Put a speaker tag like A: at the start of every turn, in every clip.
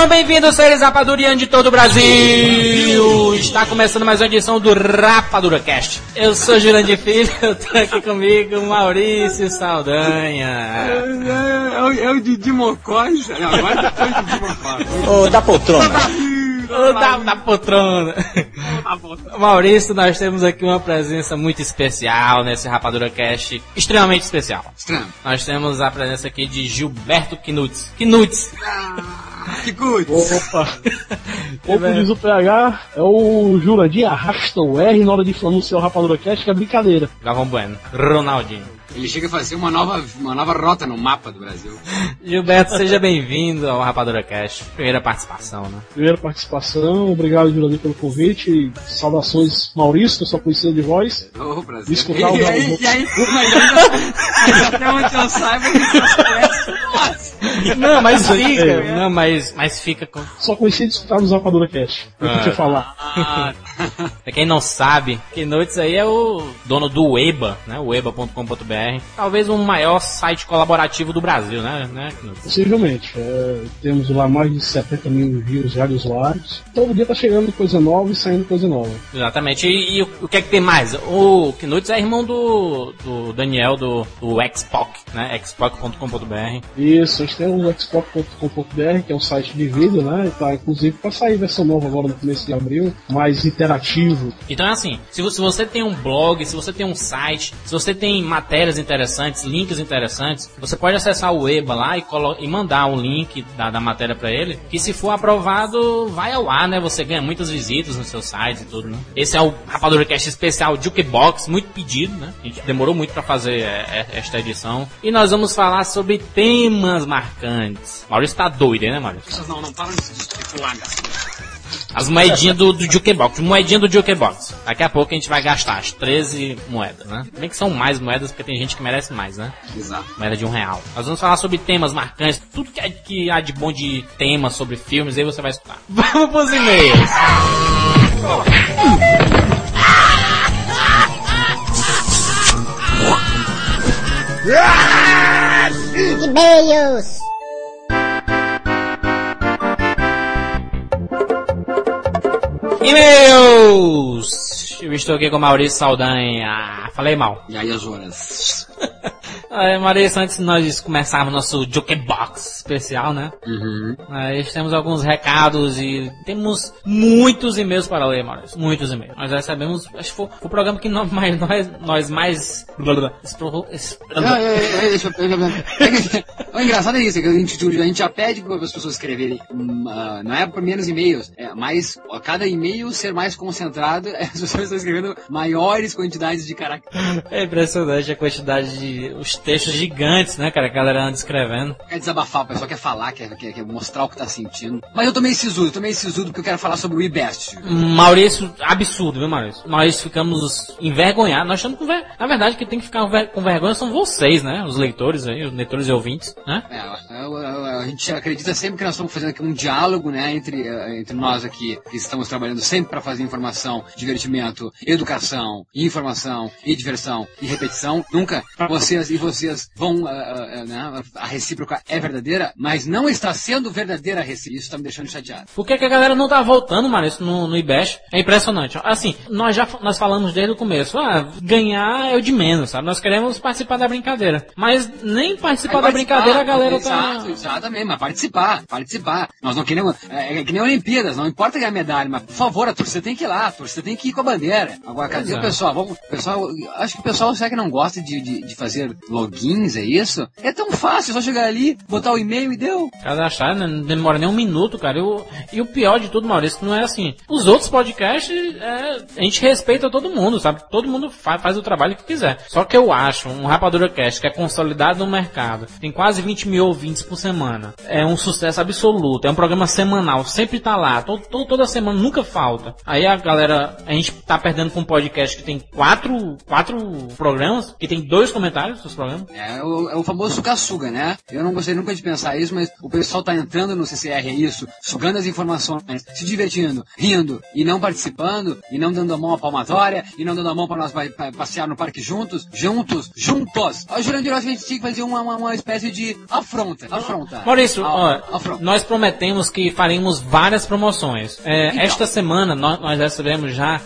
A: Sejam bem-vindos, seres rapadurianos de todo o Brasil! Está começando mais uma edição do Rapadura Cast. Eu sou Jurandir Filho, eu tô aqui comigo Maurício Saldanha.
B: É, é, o- é o Didi Mocós. É, agora depois do Didi Mocós.
C: Ô, da poltrona.
A: Ô, Da, da poltrona. Maurício, nós temos aqui uma presença muito especial nesse Rapadura Cast, extremamente especial.
B: Estranho.
A: Nós temos a presença aqui de Gilberto Knutz. Knutz!
B: Que good.
D: Opa! Como diz o PH, é o Jurandir arrasta o R na hora de pronunciar o Rapadura Cast, que é brincadeira.
A: Galvão Bueno. Ronaldinho.
B: Ele chega a fazer uma nova, uma nova rota no mapa do Brasil.
A: Gilberto, seja bem-vindo ao Rapadura Cast. Primeira participação, né?
D: Primeira participação, obrigado Jurandir pelo convite. e Saudações Maurício, que eu só conhecia de voz.
B: Ô, Brasil.
D: Escutar o
B: e, aí, e aí, mas ainda, mas até onde eu saiba.
A: Não, mas
D: É.
A: fica. Não, mas, mas fica com.
D: Só conhecia de escutar nos Rapadura Cast. Eu
A: Ah.
D: que te falar.
B: Ah,
A: Pra quem não sabe, Keynotes aí é o dono do Weba, né? O Weba.com.br. Talvez o maior site colaborativo do Brasil, né? né?
D: Possivelmente. É, temos lá mais de 70 mil views já de usuários. Todo dia tá chegando coisa nova e saindo coisa nova.
A: Exatamente. E, e o, o que é que tem mais? O Knutz é irmão do, do Daniel do, do Xpoc, né? Xpoc.com.br.
D: Isso, a gente tem o xbox.com.br, que é um site de vídeo, né? E tá inclusive para sair versão nova agora no começo de abril, mais interativo.
A: Então é assim, se você, se você tem um blog, se você tem um site, se você tem matérias interessantes, links interessantes, você pode acessar o EBA lá e, e mandar um link da, da matéria pra ele, que se for aprovado, vai ao ar, né? Você ganha muitas visitas no seu site e tudo, né? Esse é o Rapadura Cast especial Jukebox, muito pedido, né? A gente demorou muito pra fazer é, é, esta edição. E nós vamos falar sobre temas marcantes. Maurício tá doido, né, Maurício?
B: Não, não param de
A: As moedinhas do, do Jukebox, moedinha do Jukebox. Daqui a pouco a gente vai gastar as 13 moedas, né? Bem que são mais moedas porque tem gente que merece mais, né?
B: Exato.
A: Moeda de um real. Nós vamos falar sobre temas marcantes, tudo que, é- que há de bom de temas sobre filmes, aí você vai escutar. Vamos pros e-mails!
E: E-mails.
A: E-mails! Eu estou aqui com o Maurício Saldanha. Falei mal.
B: E aí as horas?
A: É, Maurício, antes de nós começarmos nosso Jukebox especial, né?
B: Uhum.
A: Nós temos alguns recados e temos muitos e-mails para ler, Maurício. Muitos e-mails. Nós recebemos, acho que foi, foi o programa que nós mais. Nós, nós mais
B: O engraçado é isso, é que a gente, a gente já pede para as pessoas escreverem, hum, ah, não é por menos e-mails, é mais, a cada e-mail ser mais concentrado, as pessoas estão escrevendo maiores quantidades de caracteres.
A: É impressionante a quantidade de. os textos gigantes, né, cara? Que a galera anda escrevendo.
B: Quer desabafar, o pessoal quer falar, quer, quer, quer mostrar o que tá sentindo. Mas eu tô meio sisudo, tô meio sisudo porque eu quero falar sobre o eBest.
A: Maurício, absurdo, viu, Maurício? Nós ficamos envergonhados. Nós estamos com ver... Na verdade, quem tem que ficar com vergonha são vocês, né? Os leitores aí, os leitores e ouvintes, né?
B: É, eu- eu- a gente acredita sempre que nós estamos fazendo aqui um diálogo, né, entre, eh, entre nós aqui, que estamos trabalhando sempre para fazer informação, divertimento, educação, informação e diversão e repetição. Nunca vocês e vocês vão, ah, ah, ah, né, a recíproca é verdadeira, mas não está sendo verdadeira a recíproca. Isso está me deixando chateado.
A: Por que, que a galera não tá voltando, Maurício, no, no IBEST? É impressionante. Assim, nós já nós falamos desde o começo. Ah, ganhar é o de menos, sabe? Nós queremos participar da brincadeira. Mas nem participar da
B: Aí
A: brincadeira a galera
B: exato,
A: tá...
B: Exatamente, mas participar, participar. Nós não queremos, é, é que nem Olimpíadas, não importa ganhar medalha, mas por favor, a torcida tem que ir lá, a torcida tem que ir com a bandeira. Agora, cadê o
A: é.
B: pessoal? Vamos, pessoal, acho que o pessoal, será que não gosta de, de, de fazer logins, é isso? É tão fácil, é só chegar ali, botar o e-mail e deu.
A: Cadastrar, né? não demora nem um minuto, cara. E o, e o pior de tudo, Maurício, que não é assim. Os outros podcasts, é, a gente respeita todo mundo, sabe? Todo mundo fa- faz o trabalho que quiser. Só que eu acho um Rapadura Cast que é consolidado no mercado, tem quase 20 mil ouvintes por semana. semana. É um sucesso absoluto. É um programa semanal. Sempre tá lá. Todo, todo- toda semana, nunca falta. Aí a galera, a gente tá perdendo com um podcast que tem quatro, quatro programas, que tem dois comentários dos programas.
B: É o, é o famoso suga-suga, né? Eu não gostaria nunca de pensar isso, mas o pessoal tá entrando no CCR, é isso, sugando as informações, se divertindo, rindo, e não participando, e não dando a mão à palmatória, e não dando a mão para nós pa- pa- passear no parque juntos, juntos, juntos. A Jurandir, a gente tinha que fazer uma, uma, uma espécie de afronta, afronta.
A: Maurício,
B: A-
A: ó,
B: afronta.
A: nós prometemos que faremos várias promoções. É,
B: Então.
A: Esta semana nós, nós recebemos já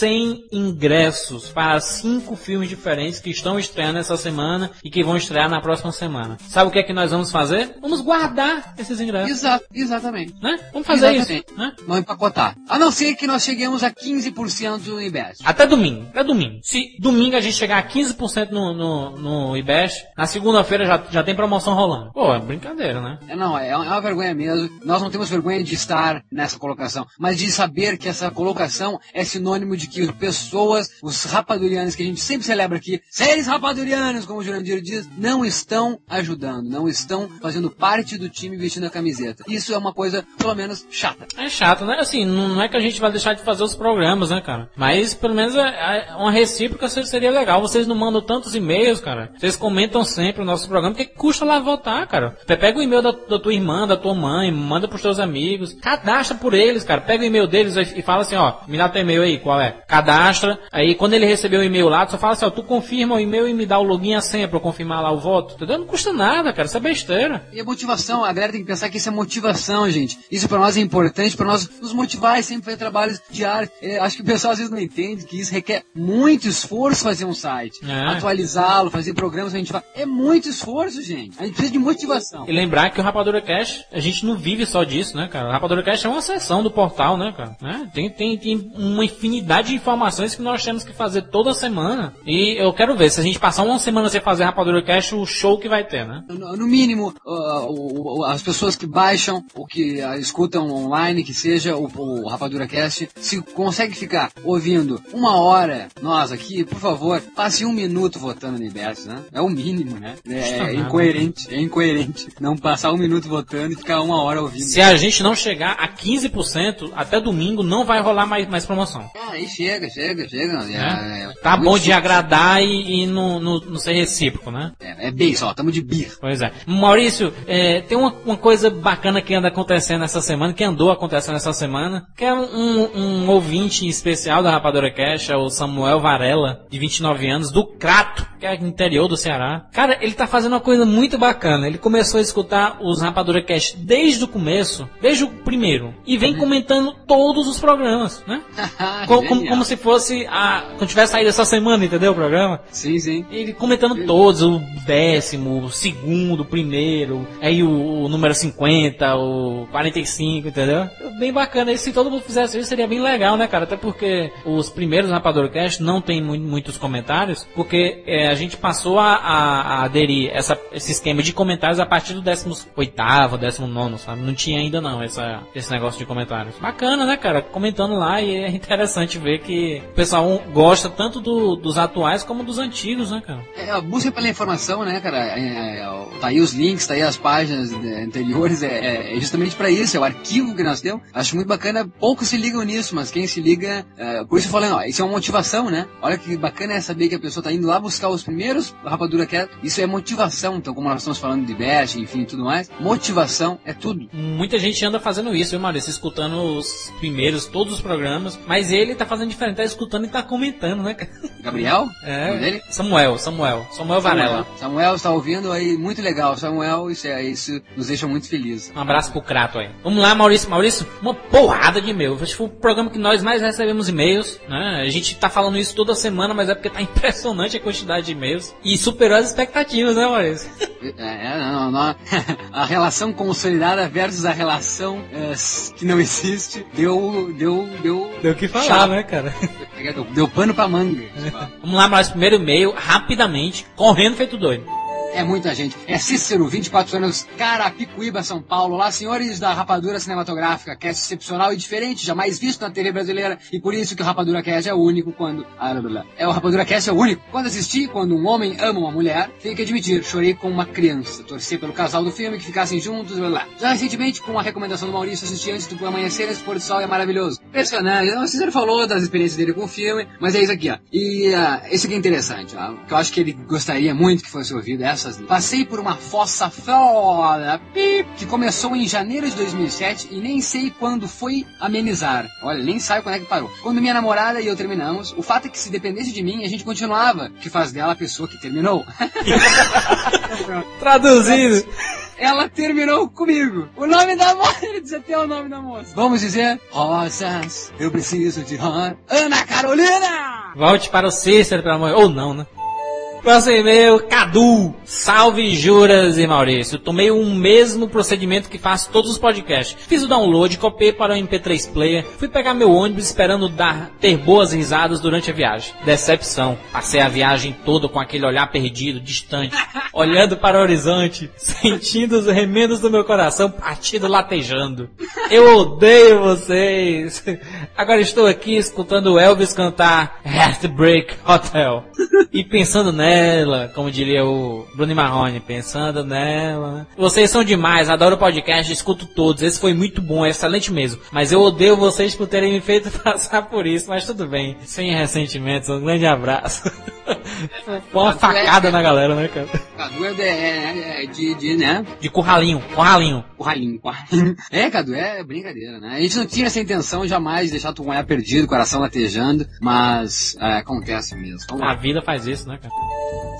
A: 100 ingressos para cinco filmes diferentes que estão estreando essa semana e que vão estrear na próxima semana. Sabe o que é que nós vamos fazer? Vamos guardar esses ingressos.
B: Exato, exatamente.
A: Né? Vamos fazer
B: Exatamente.
A: isso. Né?
B: Vamos empacotar. A não ser que nós cheguemos a 15% no IBES.
A: Até domingo, até domingo. Se domingo a gente chegar a 15% no, no, no IBEST, na segunda-feira já, já tem promoção rolando. Pô, é brincadeira, né?
B: É, Não, é é uma vergonha mesmo. Nós não temos vergonha de estar nessa colocação, mas de saber que essa colocação é sinônimo de que pessoas, os rapadurianos que a gente sempre celebra aqui, seres rapadurianos, como o Jurandir diz, não estão ajudando, não estão fazendo parte do time vestindo a camiseta. Isso é uma coisa, pelo menos, chata.
A: É chato, né? Assim, não é que a gente vai deixar de fazer os programas, né, cara? Mas pelo menos é- é uma recíproca se- seria legal. Vocês não mandam tantos e-mails, cara. Vocês comentam sempre o nosso programa. porque custa lá votar, cara? Pe- Pega o e-mail da, da tua irmã, da tua mãe, manda pros teus amigos. Cadastra por eles, cara. Pega o e-mail deles e fala assim, ó, me dá teu e-mail aí, qual é? Cadastra. Aí quando ele receber o e-mail lá, tu só fala assim, ó, tu confirma o e-mail e me dá o login a senha pra eu confirmar lá o voto. Entendeu? Não custa nada, cara. Isso é besteira.
B: E a motivação, a galera tem que pensar que isso é motivação, gente. Isso pra nós é importante, pra nós nos motivar e sempre fazer trabalhos diários. É, acho que o pessoal às vezes não entende que isso requer muito esforço fazer um site.
A: É.
B: Atualizá-lo, fazer programas a gente faz. É muito esforço, gente. A gente precisa de motivação.
A: E lembrar que o Rapadura Cash, a gente não vive só disso, né, cara? O Rapadura Cash é uma seção do portal, né, cara? Né? Tem, tem, tem uma infinidade de informações que nós temos que fazer toda semana. E eu quero ver, se a gente passar uma semana sem fazer Rapadura Cash, o show que vai ter, né?
B: No, no mínimo, uh, o- as pessoas que baixam, ou que uh, escutam online, que seja o, o Rapadura Cast, se consegue ficar ouvindo uma hora, nós aqui, por favor, passe um minuto votando no IBS, né? É o mínimo, né? É,
A: nada.
B: incoerente, é incoerente não passar um minuto votando e ficar uma hora ouvindo.
A: Se a gente não chegar a 15%, até domingo não vai rolar mais, mais promoção.
B: Ah, chega, chega, chega. É,
A: né?
B: é,
A: Tá
B: muito
A: bom de agradar e, e não, não, não ser recíproco, né?
B: É, é bem só, tamo de birra.
A: Pois é. Maurício, é, tem uma, uma coisa bacana que anda acontecendo essa semana, que andou acontecendo essa semana, que é um, um ouvinte especial da Rapadura Cash, é o Samuel Varela, de 29 anos, do Crato, que é interior do Ceará. Cara, ele tá fazendo uma coisa muito bacana. Ele começou a escutar os Rapadura Cash desde o começo, desde o primeiro, e vem comentando todos os programas, né? Co- como, Como se fosse a. Quando tivesse saído essa semana, entendeu o programa?
B: Sim, sim.
A: Ele comentando todos, o décimo, o segundo, o primeiro, aí o, o número 50, o 45, entendeu? Bem bacana. E se todo mundo fizesse isso, seria bem legal, né, cara? Até porque os primeiros Rapador Cast não tem mu- muitos comentários, porque é, a gente passou a, a- a aderir essa, esse esquema de comentários a partir do 18º, 19 sabe? Não tinha ainda não essa, esse negócio de comentários. Bacana, né, cara? Comentando lá e é interessante ver que o pessoal gosta tanto do- dos atuais como dos antigos, né, cara?
B: É, a busca pela informação, né, cara? É, é, ó, tá aí os links, tá aí as páginas é, anteriores, é, é- é justamente pra isso, é o arquivo que nós temos. Acho muito bacana, poucos se ligam nisso, mas quem se liga, é, por isso eu falei, ó, isso é uma motivação, né? Olha que bacana é saber que a pessoa tá indo lá buscar os primeiros Rapadura Cat, isso é motivação, então como nós estamos falando de Bash, enfim, tudo mais, motivação é tudo.
A: Muita gente anda fazendo isso, viu, Maurício? Escutando os primeiros, todos os programas. Mas ele tá fazendo diferente, tá escutando e tá comentando, né, cara?
B: Gabriel?
A: É. Samuel, Samuel. Samuel Varela.
B: Samuel está ouvindo aí, muito legal. Samuel, isso, é, isso nos deixa muito felizes.
A: Um abraço pro Crato aí. Vamos lá, Maurício. Maurício, uma porrada de e-mails. Acho que foi o programa que nós mais recebemos e-mails, né? A gente tá falando isso toda semana, mas é porque tá impressionante a quantidade de e-mails. E superou as expectativas, né, Maurício?
B: É, é, não, não, a relação consolidada versus a relação é, que não existe deu. deu. deu.
A: Deu o que falar,
B: chato.
A: né, cara?
B: Deu, pano pra manga.
A: Vamos lá, Maurício. Primeiro e-mail, rapidamente, correndo feito doido.
B: É muita gente. É Cícero, 24 anos, Carapicuíba, São Paulo. Olá, senhores da Rapadura Cinematográfica. Cast excepcional e diferente, jamais visto na TV brasileira. E por isso que o Rapadura Cast é o único quando... Ah. É, o Rapadura Cast é o único. Quando assisti, quando um homem ama uma mulher, tenho que admitir, chorei com uma criança. Torci pelo casal do filme, que ficassem juntos, blá, blá. Já recentemente, com a recomendação do Maurício, assisti antes do amanhecer esse pôr do sol é maravilhoso. Impressionante. O Cícero falou das experiências dele com o filme, mas é isso aqui, ó. E uh, esse aqui é interessante, ó. Que eu acho que ele gostaria muito que fosse ouvido Passei por uma fossa foda, que começou em janeiro de 2007 e nem sei quando foi amenizar. Olha, nem sabe quando é que parou. Quando minha namorada e eu terminamos, o fato é que se dependesse de mim, a gente continuava, que faz dela a pessoa que terminou.
A: Traduzindo.
B: Ela terminou comigo. O nome da moça, ele diz até o nome da moça. Vamos dizer, Rosas, eu preciso de Ron. Ana Carolina!
A: Volte para o Cícero, pelo amor. Ou não, né? Próximo e-mail, Cadu. Salve Juras e Maurício. Tomei o mesmo procedimento que faço todos os podcasts. Fiz o download, copiei para o MP3 Player, fui pegar meu ônibus esperando dar, ter boas risadas durante a viagem. Decepção. Passei a viagem toda com aquele olhar perdido, distante, olhando para o horizonte, sentindo os remendos do meu coração partido latejando. Eu odeio vocês. Agora estou aqui escutando o Elvis cantar Heartbreak Hotel e pensando nela, como diria o Bruno Marrone, pensando nela. Vocês são demais, adoro o podcast, escuto todos. Esse foi muito bom, é excelente mesmo. Mas eu odeio vocês por terem me feito passar por isso, mas tudo bem. Sem ressentimentos, um grande abraço. Foi uma facada na galera, né, cara?
B: Cadu é de, é, de, de, né?
A: De curralinho, curralinho.
B: Curralinho, curralinho. É, Cadu, é brincadeira, né? A gente não tinha essa intenção jamais de deixar tu olhar perdido, coração latejando, mas é, acontece mesmo. Vamos
A: A
B: lá.
A: vida faz isso, né, cara?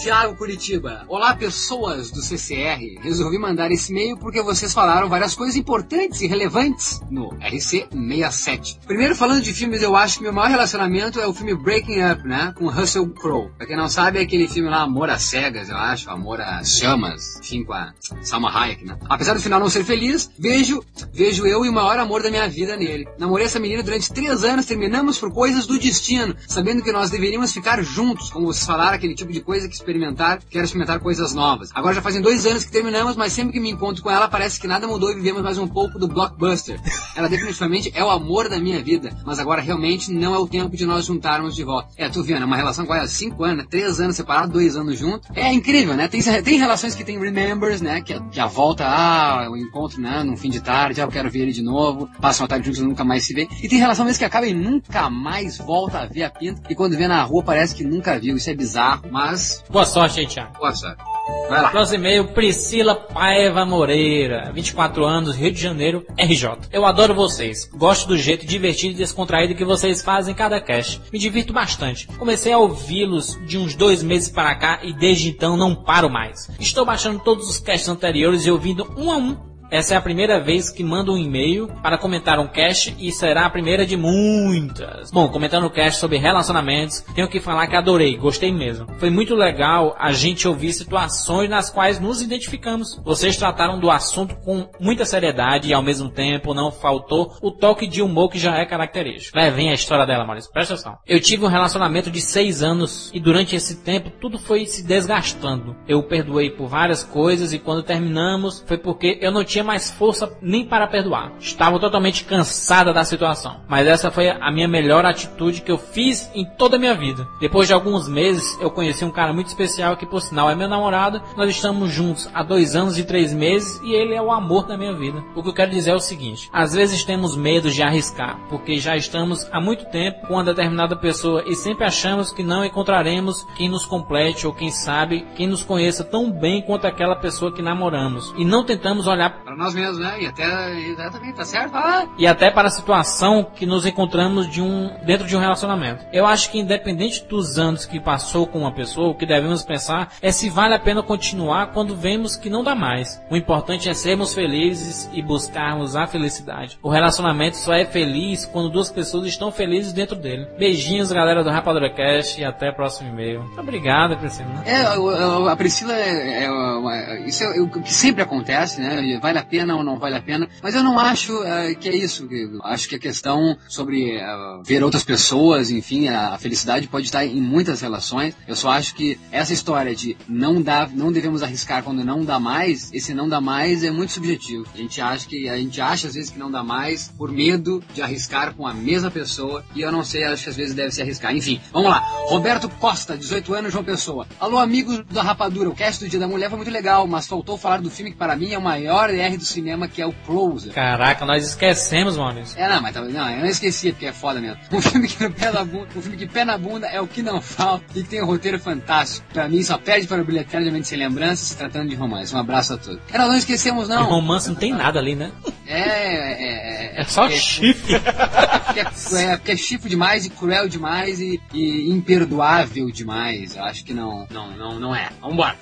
B: Tiago Curitiba. Olá, pessoas do CCR. Resolvi mandar esse e-mail porque vocês falaram várias coisas importantes e relevantes no RC67. Primeiro, falando de filmes, eu acho que meu maior relacionamento é o filme Breaking Up, né? Com Russell Crowe. Pra quem não sabe, é aquele filme lá, Amor às Cegas, eu acho. Amor às Chamas. Enfim, com a Salma Hayek, né? Apesar do final não ser feliz, vejo, vejo eu e o maior amor da minha vida nele. Namorei essa menina durante três anos, terminamos por coisas do destino, sabendo que nós deveríamos ficar juntos, como vocês falaram, aquele tipo de coisa que experimentar, quero experimentar coisas novas. Agora já fazem dois anos que terminamos, mas sempre que me encontro com ela parece que nada mudou e vivemos mais um pouco do blockbuster. Ela definitivamente é o amor da minha vida, mas agora realmente não é o tempo de nós juntarmos de volta. É, tu vendo, é uma relação com ela cinco anos, três anos separados, dois anos juntos. É incrível, né? Tem, tem relações que tem remembers, né? Que, que a volta, ah, o encontro, né? Num fim de tarde, ah, eu quero ver ele de novo, passa uma tarde juntos e nunca mais se vê. E tem relação mesmo que acaba e nunca mais volta a ver a pinta, e quando vê na rua parece que nunca viu. Isso é bizarro, mas
A: Boa sorte aí, Thiago.
B: boa sorte. Vai lá.
A: Próximo e-mail, Priscila Paiva Moreira, 24 anos, Rio de Janeiro, RJ. Eu adoro vocês. Gosto do jeito divertido e descontraído que vocês fazem em cada cast. Me divirto bastante. Comecei a ouvi-los de uns dois meses para cá e desde então não paro mais. Estou baixando todos os casts anteriores e ouvindo um a um essa é a primeira vez que mando um e-mail para comentar um cast e será a primeira de muitas. Bom, comentando o cast sobre relacionamentos, tenho que falar que adorei, gostei mesmo. Foi muito legal a gente ouvir situações nas quais nos identificamos. Vocês trataram do assunto com muita seriedade e ao mesmo tempo não faltou o toque de humor que já é característico. Vai, vem a história dela, Maurício, presta atenção. Eu tive um relacionamento de seis anos e durante esse tempo tudo foi se desgastando. Eu perdoei por várias coisas e quando terminamos foi porque eu não tinha mais força nem para perdoar. Estava totalmente cansada da situação. Mas essa foi a minha melhor atitude que eu fiz em toda a minha vida. Depois de alguns meses, eu conheci um cara muito especial que, por sinal, é meu namorado. Nós estamos juntos há dois anos e três meses e ele é o amor da minha vida. O que eu quero dizer é o seguinte: às vezes temos medo de arriscar, porque já estamos há muito tempo com uma determinada pessoa e sempre achamos que não encontraremos quem nos complete ou quem sabe quem nos conheça tão bem quanto aquela pessoa que namoramos. E não tentamos olhar
B: Para nós mesmos, né? E até, exatamente, tá certo? Ah,
A: e até para a situação que nos encontramos de um, dentro de um relacionamento. Eu acho que independente dos anos que passou com uma pessoa, o que devemos pensar é se vale a pena continuar quando vemos que não dá mais. O importante é sermos felizes e buscarmos a felicidade. O relacionamento só é feliz quando duas pessoas estão felizes dentro dele. Beijinhos, galera do Rapadura Cast e até o próximo e-mail. Muito obrigado, Priscila.
B: É, a Priscila é, é uma- isso é o que sempre acontece, né? Vale a pena ou não vale a pena. Mas eu não acho uh, que é isso. Acho que a questão sobre uh, ver outras pessoas, enfim, a felicidade pode estar em muitas relações. Eu só acho que essa história de não dá, não devemos arriscar quando não dá mais, esse não dá mais é muito subjetivo. A gente acha que a gente acha às vezes que não dá mais por medo de arriscar com a mesma pessoa e eu não sei, acho que às vezes deve se arriscar. Enfim, vamos lá. Roberto Costa, 18 anos, João Pessoa. Alô, amigos da Rapadura. O cast do Dia da Mulher foi muito legal, mas faltou falar do filme que para mim é o maior R do cinema, que é o Closer.
A: Caraca, nós esquecemos, Maurício.
B: É, não, mas tá, não, eu não esqueci, porque é foda mesmo. Um filme que no pé na bunda, um filme que pé na bunda é o que não falta e tem um roteiro fantástico. Pra mim só perde para o bilhete eternamente sem lembrança se tratando de romance. Um abraço a todos. É, nós não esquecemos, não.
A: De romance não tem nada ali, né?
B: É, é, é.
A: É só é, chifre.
B: É, é, é, é chifre demais e cruel demais e, e imperdoável demais. Eu acho que não, não, não, não é. Vambora.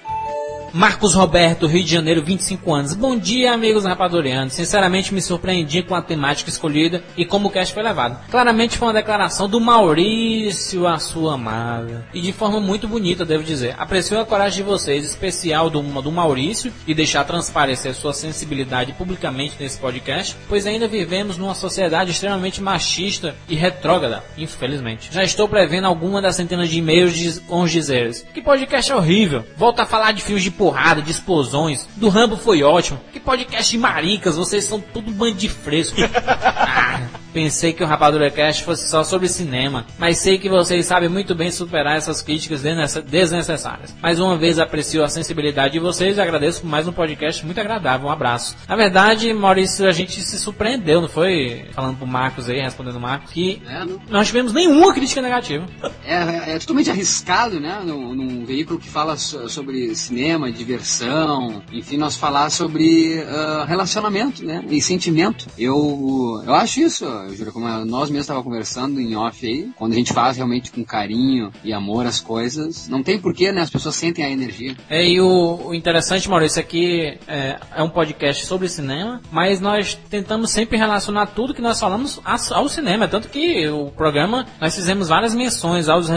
A: Marcos Roberto, Rio de Janeiro, 25 anos. Bom dia, amigos rapadorianos. Sinceramente, me surpreendi com a temática escolhida e como o cast foi levado. Claramente foi uma declaração do Maurício, a sua amada. E de forma muito bonita, devo dizer. Aprecio a coragem de vocês, especial do, do Maurício, de deixar transparecer sua sensibilidade publicamente nesse podcast, pois ainda vivemos numa sociedade extremamente machista e retrógrada, infelizmente. Já estou prevendo alguma das centenas de e-mails com os dizeres. Que podcast horrível. Volta a falar de filmes de porrada, de explosões. Do Rambo foi ótimo. Que podcast de maricas, vocês são tudo bando de fresco. ah, pensei que o Rapadura Cast fosse só sobre cinema, mas sei que vocês sabem muito bem superar essas críticas desnecessárias. Mais uma vez aprecio a sensibilidade de vocês e agradeço por mais um podcast muito agradável. Um abraço. Na verdade, Maurício, a gente se surpreendeu, não foi? Falando pro Marcos aí, respondendo o Marcos, que é, não... nós tivemos nenhuma crítica negativa.
B: É, é, é totalmente arriscado, né? Num, num veículo que fala sobre cinema, diversão, enfim, nós falar sobre uh, relacionamento, né? E sentimento. Eu, eu acho isso, eu juro, como nós mesmos estávamos conversando em off aí, quando a gente faz realmente com carinho e amor as coisas, não tem porquê, né? As pessoas sentem a energia.
A: É, e o, o interessante, Maurício, aqui é, é um podcast sobre cinema, mas nós tentamos sempre relacionar tudo que nós falamos ao cinema. Tanto que o programa, nós fizemos várias menções aos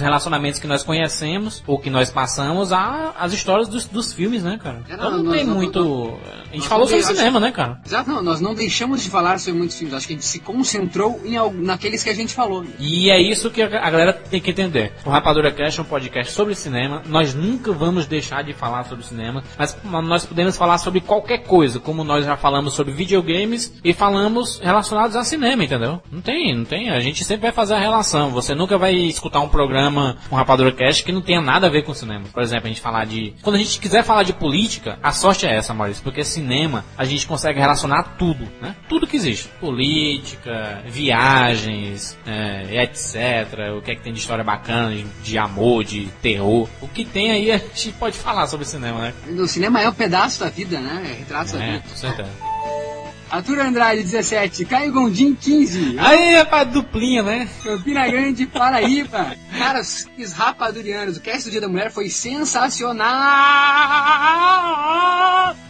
A: relacionamentos que nós conhecemos ou que nós passamos às histórias dos, dos filmes, né, cara? É, não, então não tem não, muito. Gente falou sobre cinema, né, cara?
B: Exato, não, nós não deixamos de falar sobre muitos filmes. Acho que a gente se concentrou em naqueles que a gente falou.
A: E é isso que a galera tem que entender. O Rapadura Cast é um podcast sobre cinema. Nós nunca vamos deixar de falar sobre cinema, mas nós podemos falar sobre qualquer coisa, como nós já falamos sobre videogames e falamos relacionados a cinema, entendeu? Não tem, não tem. A gente sempre vai fazer a relação. Você nunca vai escutar um programa, um Rapadura Cast que não tenha nada a ver com cinema. Por exemplo, a gente falar de. Quando a gente quiser falar de política, a sorte é essa, Maurício, porque cinema a gente consegue relacionar tudo, né? Tudo que existe. Política, viagens, é, etc. O que é que tem de história bacana, de, de, amor, de terror. O que tem aí a gente pode falar sobre cinema, né?
B: O cinema é um pedaço da vida, né? É retrato da
A: é,
B: vida.
A: Com certeza.
B: Arthur Andrade, 17. Caio Gondim, 15.
A: Aí, rapaz, duplinha, né?
B: Campina Grande, Paraíba. Cara, os rapadurianos, o cast do Dia da Mulher foi sensacional.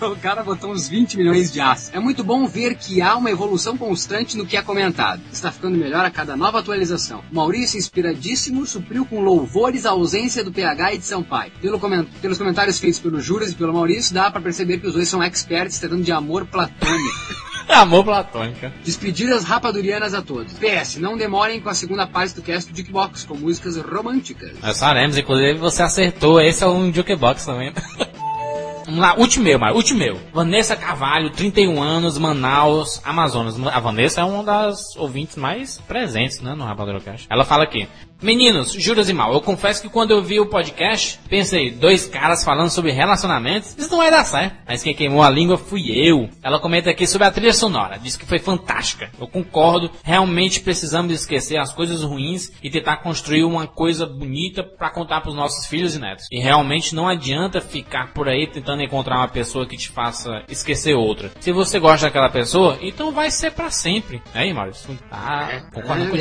B: O cara botou uns 20 milhões de aço. É muito bom ver que há uma evolução constante no que é comentado. Está ficando melhor a cada nova atualização. Maurício, inspiradíssimo, supriu com louvores a ausência do PH e de Sampaio. Pelo coment... Pelos comentários feitos pelo Juras e pelo Maurício, dá para perceber que os dois são experts tratando de amor platônico.
A: Amor platônica.
B: Despedidas rapadurianas a todos. PS, não demorem com a segunda parte do cast do Jukebox, com músicas românticas.
A: Nós faremos, inclusive você acertou, esse é um Jukebox também. Vamos lá, último meu, Mário, último meu. Vanessa Carvalho, 31 anos, Manaus, Amazonas. A Vanessa é uma das ouvintes mais presentes, né, no Rapadura Cast. Ela fala aqui: Meninos, juras e mal, eu confesso que quando eu vi o podcast, pensei, dois caras falando sobre relacionamentos, isso não vai dar certo. Mas quem queimou a língua fui eu. Ela comenta aqui sobre a trilha sonora, diz que foi fantástica. Eu concordo, realmente precisamos esquecer as coisas ruins e tentar construir uma coisa bonita para contar para os nossos filhos e netos. E realmente não adianta ficar por aí tentando encontrar uma pessoa que te faça esquecer outra. Se você gosta daquela pessoa, então vai ser para sempre. Aí, Maurício?
B: Tá, concorda com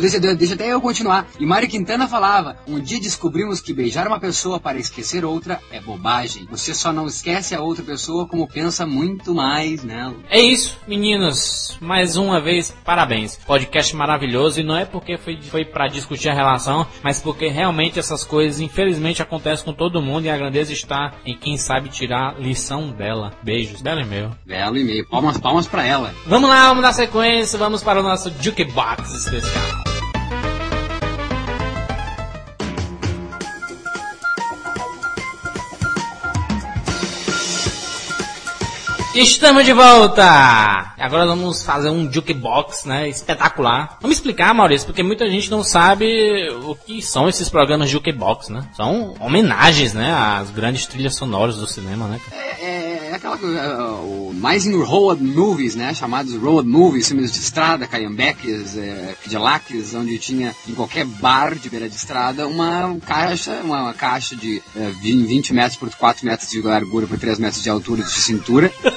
B: deixa, deixa até eu continuar. E Mário Quintana falava: um dia descobrimos que beijar uma pessoa para esquecer outra é bobagem. Você só não esquece a outra pessoa como pensa muito mais nela.
A: É isso, meninos. Mais uma vez, parabéns. Podcast maravilhoso e não é porque foi, foi para discutir a relação, mas porque realmente essas coisas, infelizmente, acontecem com todo mundo e a grandeza está em quem sabe tirar lição dela. Beijos. Belo e-mail.
B: Belo e-mail. Palmas, palmas pra ela.
A: Vamos lá, vamos dar sequência, vamos para o nosso Jukebox especial. Estamos de volta! Agora vamos fazer um jukebox, né, espetacular. Vamos explicar, Maurício, porque muita gente não sabe o que são esses programas jukebox, né? São homenagens, né, às grandes trilhas sonoras do cinema, né?
B: É, é aquela coisa, uh, o mais em road movies, né, chamados road movies, filmes de estrada, caiambeques, é, Cadillacs, onde tinha em qualquer bar de beira de estrada uma caixa, uma, uma caixa de é, 20 metros por 4 metros de largura por 3 metros de altura de cintura.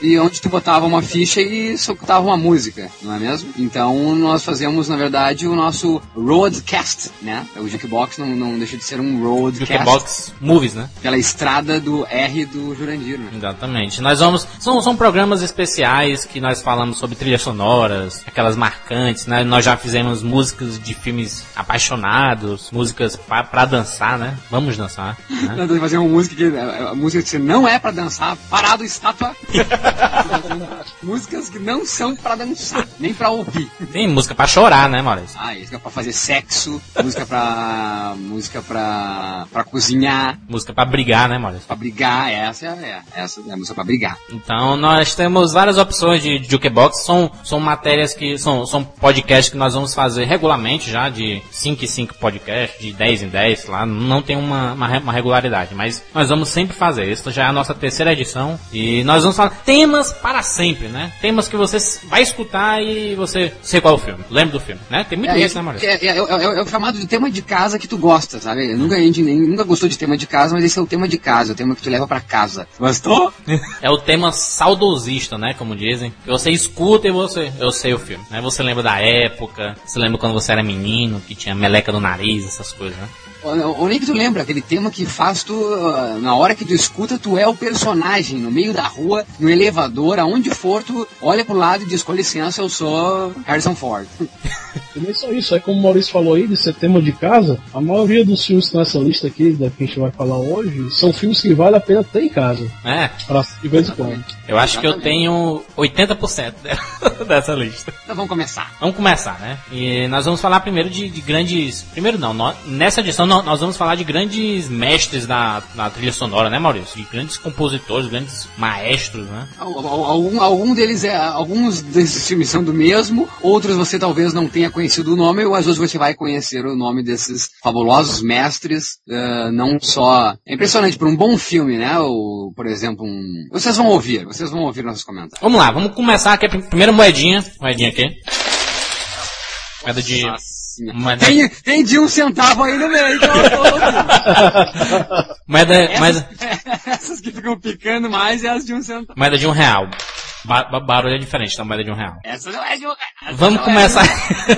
B: e onde tu botava uma ficha e soltava uma música, não é mesmo? Então nós fazemos, na verdade, o nosso roadcast, né? O Jukebox não, não deixa de ser um roadcast.
A: Jukebox Movies, né?
B: Pela estrada do R do Jurandir, né?
A: Exatamente. Nós vamos. São, são programas especiais que nós falamos sobre trilhas sonoras, aquelas marcantes, né? Nós já fizemos músicas de filmes apaixonados, músicas pra, pra dançar, né? Vamos dançar. Né?
B: Fazer uma música que a música que não é pra dançar, parado estátua. Músicas que não são pra dançar, nem pra ouvir.
A: Tem música pra chorar, né, Maurício?
B: Ah, música pra fazer sexo, música pra. música pra. pra cozinhar.
A: Música pra brigar, né, Maurício?
B: Pra brigar, essa é, essa é a música pra brigar.
A: Então nós temos várias opções de jukebox, são, são matérias que. São, são podcasts que nós vamos fazer regularmente já, de 5 em 5 podcasts, de 10 em 10, lá, não tem uma, uma, uma regularidade, mas nós vamos sempre fazer. Esta já é a nossa terceira edição e nós vamos falar temas para sempre, né? Temas que você vai escutar e você sei qual é o filme, lembra do filme, né? Tem muito
B: É,
A: isso, né, Maurício?
B: é, é, é, o chamado de tema de casa que tu gosta, sabe? Nunca, a gente nunca gostou de tema de casa, mas esse é o tema de casa, o tema que tu leva pra casa. Gostou?
A: É o tema saudosista, né? Como dizem. Que você escuta e você. Eu sei o filme, né? Você lembra da época, você lembra quando você era menino, que tinha meleca no nariz, essas coisas, né?
B: Nem que tu lembra, aquele tema que faz tu, ah, na hora que tu escuta, tu é o personagem, no meio da rua, no elevador, aonde for, tu olha pro lado e diz, com licença, eu sou Harrison Ford.
D: E nem só isso, é como o Maurício falou aí, de ser tema de casa, a maioria dos filmes que estão nessa lista aqui, da que a gente vai falar hoje, são filmes que vale a pena ter em casa,
A: É,
D: pra, de vez em quando.
A: eu acho que eu tenho 80% de- dessa lista.
B: Então vamos começar.
A: Vamos começar, né? E nós vamos falar primeiro de, de grandes. Primeiro não, nó- nessa edição nós vamos falar de grandes mestres da, da trilha sonora, né, Maurício? De grandes compositores, grandes maestros, né?
B: Al- al- Algum, algum deles é, alguns desses filmes são do mesmo, outros você talvez não tenha conhecido o nome, ou às vezes você vai conhecer o nome desses fabulosos mestres, eh, não só... É impressionante, por um bom filme, né, ou, por exemplo, um... Vocês vão ouvir, vocês vão ouvir nossos comentários.
A: Vamos lá, vamos começar aqui. a prim- Primeira moedinha. Moedinha aqui. Moeda de.
B: Nossa,
A: Moeda,
B: Tem, tem de um centavo aí no meio, então eu tô
A: moeda, moeda,
B: essas, essas que ficam picando mais é as de um centavo.
A: moeda de um real. Ba- ba- barulho é diferente da moeda de um real.
B: Essa não é de um essa
A: Vamos
B: é
A: começar.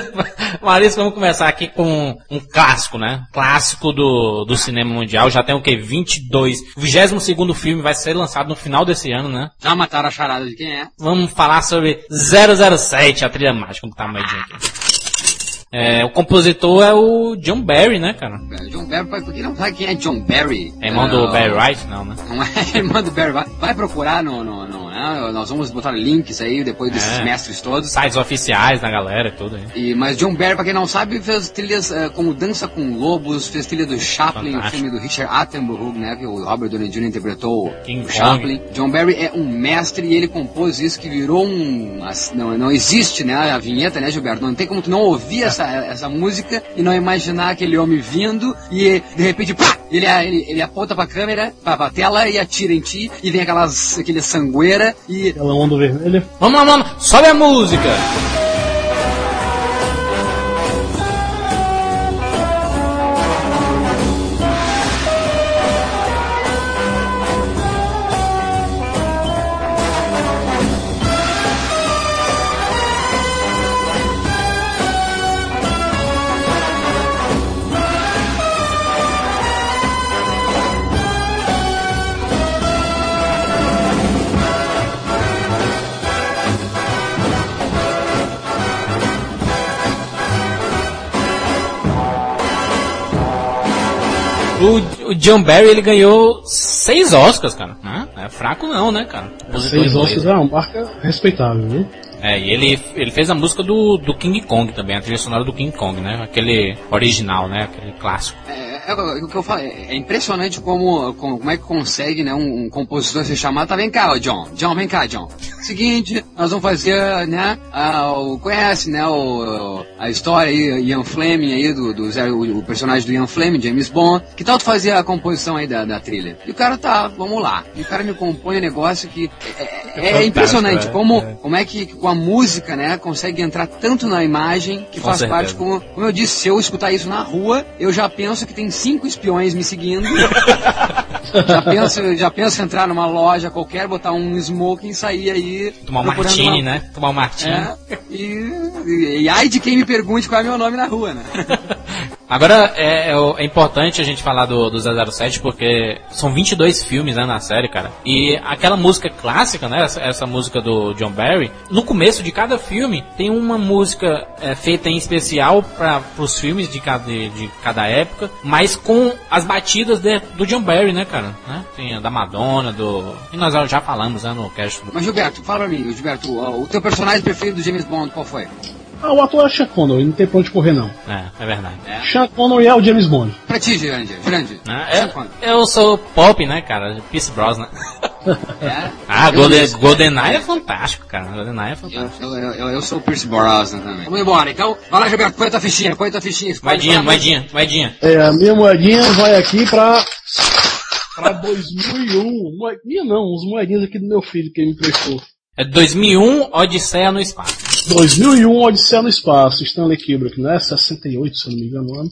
A: Maurício, vamos começar aqui com um clássico, né? Clássico do, do cinema mundial. Já tem o quê? 22. O 22 filme vai ser lançado no final desse ano, né?
B: Já mataram a charada de quem é?
A: Vamos falar sobre 007, a trilha mágica, como tá a moedinha aqui. É, o compositor é o John Barry, né, cara?
B: É, John Barry, pra quem não sabe quem é John Barry?
A: É irmão do
B: É,
A: Barry Wright? Não, né?
B: Não é irmão do Barry. Vai, vai procurar no, no, no, né? Nós vamos botar links aí depois desses
A: É.
B: mestres todos.
A: Sites oficiais da galera e tudo aí.
B: E, mas John Barry, pra quem não sabe, fez trilhas eh, como Dança com Lobos, fez trilha do Chaplin, o
A: Fantástico.
B: filme do Richard Attenborough, né? Que o Robert Downey Jr. interpretou o
A: King Kong.
B: Chaplin. John Barry é um mestre e ele compôs isso que virou um... Não, não existe, né? A vinheta, né, Gilberto? Não tem como tu não ouvir essa, essa música e não imaginar aquele homem vindo e de repente, pá! Ele, ele, ele aponta pra câmera, pra, pra tela e atira em ti e vem aquelas, aquele sangueira e
D: Aquela onda vermelha.
A: Vamos lá, vamos lá. Sobe a música! John Barry ele ganhou seis Oscars, cara. Né? É fraco não, né, cara?
D: Seis. Oscars é uma marca respeitável, viu?
A: É, e ele, ele fez a música do, do King Kong também, a trilha sonora do King Kong, né? Aquele original, né? Aquele clássico.
B: É, é o que eu falo, é é impressionante como, como, como é que consegue, né, um, um compositor ser chamado, tá, vem cá, ô John, John, vem cá, John. Seguinte, nós vamos fazer, né, a, o, conhece, né, o, a história aí, Ian Fleming aí, do, do o, o personagem do Ian Fleming, James Bond, que tal tu fazer a composição aí da, da trilha? E o cara, tá, vamos lá. E o cara me compõe um negócio que é, é- é
A: fantástico,
B: impressionante,
A: é,
B: como,
A: é.
B: como é que com a música, né, consegue entrar tanto na imagem que
A: Com
B: faz
A: certeza.
B: parte, como, como eu disse, se eu escutar isso na rua, eu já penso que tem cinco espiões me seguindo. já penso, já penso entrar numa loja qualquer, botar um smoking e sair aí.
A: Tomar um martini,
B: uma-
A: né? Tomar um martini.
B: É, e, e, e ai de quem me pergunte qual é meu nome na rua, né?
A: Agora é, é é importante a gente falar do, do 007 porque são 22 filmes né, na série, cara. E aquela música clássica, né? Essa, essa música do John Barry, no começo de cada filme tem uma música é, feita em especial para os filmes de cada, de, de cada época, mas com as batidas de- do John Barry, né, cara? Né? Tem a da Madonna, do. E nós já falamos né, no cast do.
B: Mas Gilberto, fala pra mim, Gilberto, o, o teu personagem preferido do James Bond, qual foi?
D: Ah, o ator é Sean Connery, não tem pra onde correr, não.
A: É, é verdade.
D: Sean Connery é o James Bond.
B: Pra ti, Jurandir, Jurandir.
A: Né?
B: Sean
A: Eu, eu sou pop, né, cara? Pierce Brosnan.
B: É?
A: Ah,
B: Eu
A: Golden. GoldenEye é fantástico, cara. GoldenEye é
B: Eu,
A: fantástico.
B: eu, eu, eu sou o Pierce Brosnan também. Vamos embora, então. Vai lá, Gilberto, põe a tua fichinha, põe a tua fichinha.
A: Moedinha, moedinha, moedinha.
D: É, a minha moedinha vai aqui pra. pra 2001. Moedinha não, uns moedinhas aqui do meu filho que ele me emprestou.
A: É 2001, Odisseia no Espaço.
D: 2001, Odisseia no Espaço, Stanley Kubrick, né? 68, se eu não me engano, ano.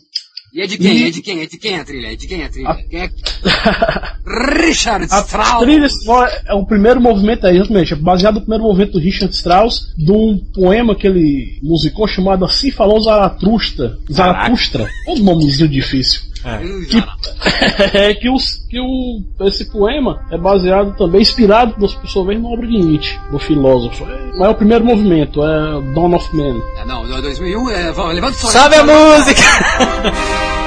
B: E é de quem?
D: E-
B: É de quem? É de quem a trilha? É de quem a trilha?
D: A-
B: Quem é... Richard
D: A
B: Strauss.
D: trilha sonora é o primeiro movimento, é, exatamente, é baseado no primeiro movimento do Richard Strauss, de um poema que ele musicou chamado Assim Falou Zaratustra. Zaratustra. Um nomezinho difícil. Que, é que, os, que o, esse poema é baseado também, inspirado, por sua vez, na obra de Nietzsche, do filósofo. É, Mas é o primeiro movimento, é Dawn of Man.
B: É, não, 2001, é, vamos, levanta o som.
A: Sobe a música!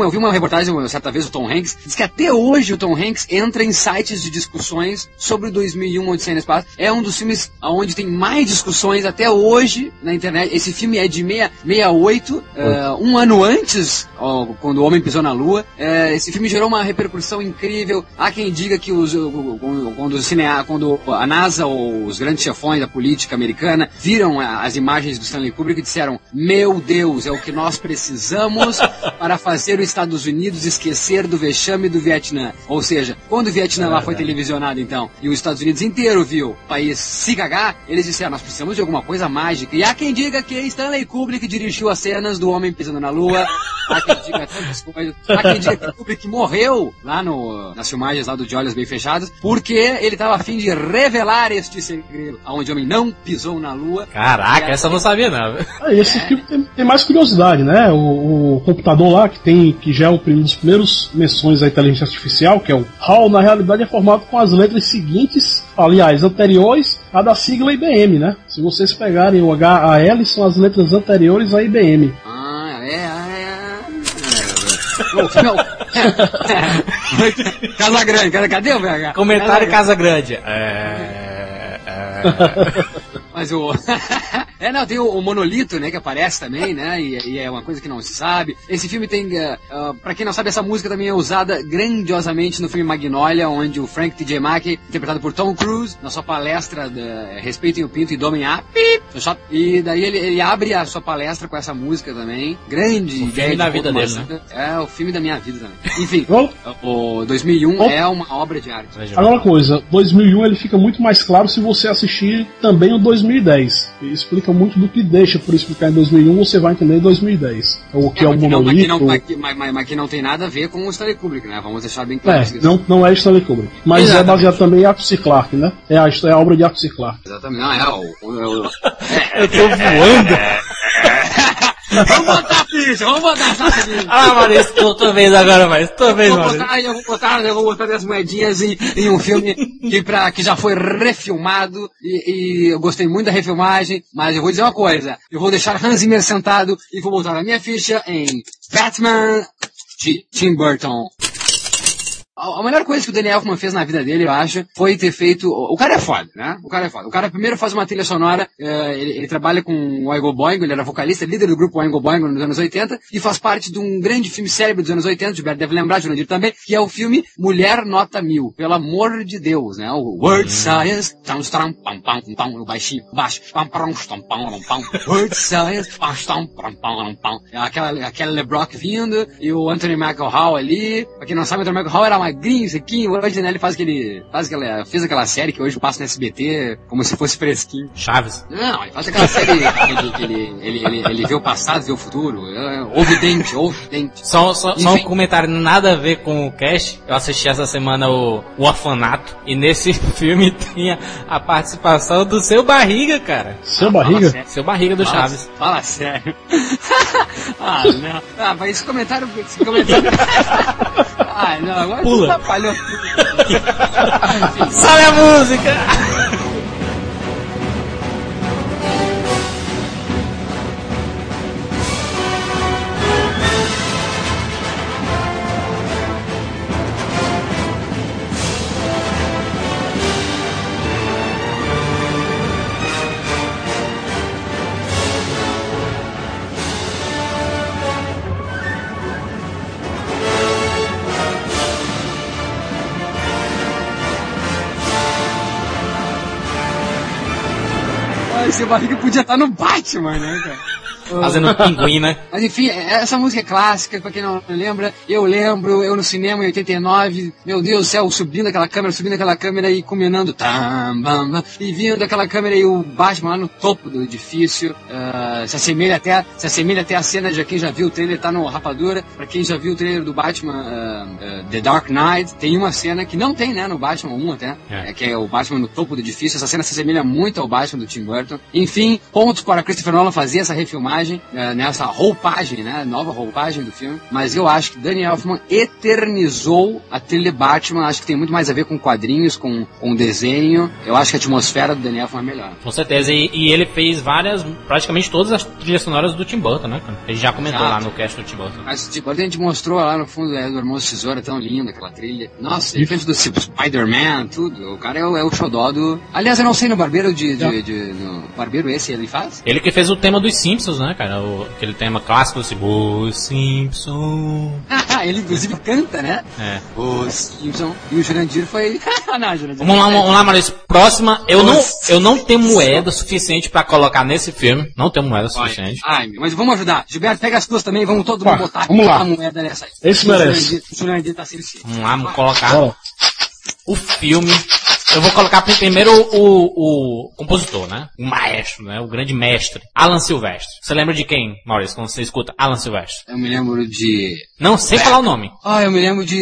B: o 2001, eu vi uma reportagem uma certa vez do Tom Hanks, diz que até hoje o Tom Hanks entra em sites de discussões sobre o 2001 Odisseia no Espaço. É um dos filmes onde tem mais discussões até hoje na internet. Esse filme é de meia- 68, eh, um ano antes, ó, quando o Homem Pisou na Lua. Eh, esse filme gerou uma repercussão incrível. Há quem diga que os, o- o- quando, o cinea, quando a NASA ou os grandes chefões da política americana viram as imagens do Stanley Kubrick e disseram: Meu Deus, é o que nós precisamos para fazer os Estados Unidos esquecer do vexame do Vietnã. Ou seja, quando o Vietnã lá foi televisionado, então, e os Estados Unidos inteiro viu o país se cagar, eles disseram: Nós precisamos de alguma coisa mágica. E há quem diga que Stanley Kubrick dirigiu as cenas do Homem Pisando na Lua. Há quem diga tantas coisas. Há quem diga que Kubrick morreu lá no, nas filmagens lá do De Olhos Bem Fechados, porque ele estava a fim de revelar este segredo, onde o homem não pisou na Lua.
A: Caraca, essa eu não sabia não.
D: Ah, esse filme tem, tem mais curiosidade, né? O, o computador lá, que tem que já é um dos primeiros menções da inteligência artificial, que é o HAL, na realidade é formado com as letras seguintes, aliás, anteriores à da sigla IBM, né? Se vocês pegarem o HAL, são as letras anteriores à IBM.
B: Ah, é, é, é. O filme é o- Casa Grande, cadê, cadê o VH?
A: Comentário
B: Casa
A: Casa Grande. É. é...
B: Mas o. é, não, tem o, o monolito, né, que aparece também, né? E, e é uma coisa que não se sabe. Esse filme tem. Uh, uh, pra quem não sabe, essa música também é usada grandiosamente no filme Magnolia, onde o Frank T.J. Mackey, interpretado por Tom Cruise, na sua palestra da Respeitem o Pinto e Domem a. E daí ele, ele abre a sua palestra com essa música também. Grande ideia.
A: da
B: de
A: vida dele, né?
B: formação. É, o filme da minha vida também. Enfim, o 2001
D: Oh.
B: é uma obra de arte.
D: Agora uma coisa, 2001 ele fica muito mais claro se você assistir também o 2010. E explica muito do que deixa por explicar em 2001 você vai entender em 2010. O que é, é o monolito.
B: Não, mas, que não, mas, mas, mas, que não tem nada a ver com o Stanley Kubrick, né? Vamos deixar bem claro.
D: É, não, não é Stanley Kubrick. Mas Exatamente. é baseado também em Arthur C. Clarke, né? É a, é a obra de Arthur C. Clarke.
B: Exatamente. Não, é o... o, o
A: é, eu tô voando.
B: Vamos botar a ficha, vamos botar essa ficha.
A: Ah, Maurício, tua vez agora, mais. Tua vez,
B: Maurício. Botar, eu vou botar, eu vou botar as moedinhas em, em um filme que, pra, que já foi refilmado e, e, eu gostei muito da refilmagem, mas eu vou dizer uma coisa. Eu vou deixar Hans Zimmer sentado e vou botar a minha ficha em Batman de Tim Burton. A melhor coisa que o Daniel Elfman fez na vida dele, eu acho, foi ter feito. O cara é foda, né? O cara é foda. O cara primeiro faz uma trilha sonora, uh, ele, ele, trabalha com o Oingo Boingo, ele era vocalista, líder do grupo Oingo Boingo nos anos 80, e faz parte de um grande filme cérebro dos anos 80, o Gilberto deve lembrar, Jurandir também, que é o filme Mulher Nota Mil, pelo amor de Deus, né? O Word hum. Science, tam, tam, pam, pam, pam, baixinho, baixo, pam, pam, pam, pam, pam, Word Science, pam, pam, pam, pam, pam. Aquela, aquela LeBrock vindo, e o Anthony McElhau ali, pra quem não sabe, o Anthony McElhau era magrinho, sequinho, hoje, né, ele faz aquele. Faz aquela, fez aquela série que hoje passa no SBT como se fosse fresquinho.
A: Chaves.
B: Não, ele faz aquela série que ele, ele, ele, ele, ele vê o passado, vê o futuro. É, ouve dente, ouve dente.
A: Só, só, só, um comentário nada a ver com o Cash. Eu assisti essa semana o, o Orfanato. E nesse filme tinha a participação do seu barriga, cara.
D: Seu barriga?
A: Seu barriga do
B: fala,
A: Chaves.
B: Fala sério. ah, não. Ah, mas esse comentário. Esse comentário. ah, não, agora
A: Pula. atrapalhou. Sabe a música!
B: Esse barriga podia estar no Batman, né, cara?
A: Fazendo pinguim, né?
B: Mas enfim, essa música é clássica, pra quem não lembra, eu lembro, eu no cinema em 89, meu Deus do céu, subindo aquela câmera, subindo aquela câmera e combinando, tam, bam, bam, e vindo aquela câmera e o Batman lá no topo do edifício, uh, se assemelha até, se assemelha até a cena de quem já viu o trailer, tá no Rapadura, pra quem já viu o trailer do Batman uh, uh, The Dark Knight, tem uma cena que não tem, né, no Batman 1 até, é. é. que é o Batman no topo do edifício, essa cena se assemelha muito ao Batman do Tim Burton. Enfim, pontos para Christopher Nolan fazer essa refilmagem personagem, é, nessa roupagem, né? Nova roupagem do filme. Mas eu acho que Danny Elfman eternizou a trilha Batman. Acho que tem muito mais a ver com quadrinhos, com, com desenho. Eu acho que a atmosfera do Danny Elfman é melhor.
A: Com certeza. E, e, ele fez várias, praticamente todas as trilhas sonoras do Tim Burton, né? A gente já comentou Exato. lá no cast do Tim Burton.
B: Mas o Tim Burton a gente mostrou lá no fundo é, do Hermoso Tesoura, tão linda aquela trilha. Nossa, ele fez do Spider-Man, tudo. O cara é o, é o xodó do... Aliás, eu não sei no Barbeiro de... de, de, de no Barbeiro esse ele faz?
A: Ele que fez o tema dos Simpsons, né? Né, cara? O, aquele tema clássico assim, Os Simpson.
B: ele inclusive canta, né?
A: É.
B: Os Simpson. E o Jurandir foi.
A: não, Jurandir vamos lá, vamos lá, Maurício. Próxima, eu não, eu não tenho moeda suficiente pra colocar nesse filme. Não tenho moeda suficiente.
B: Ai, mas vamos ajudar. Gilberto, pega as duas também, vamos todo mundo botar
D: vamos lá.
B: a moeda nessa aí.
D: Esse merece.
B: O Jurandir tá sendo
A: Vamos lá, vamos colocar. O filme eu vou colocar primeiro o, o, compositor, né? O maestro, né? O grande mestre. Alan Silvestre. Você lembra de quem, Maurício, quando você escuta Alan Silvestre?
B: Eu me lembro de...
A: Não, sem é. falar o nome.
B: Ah, eu me lembro de...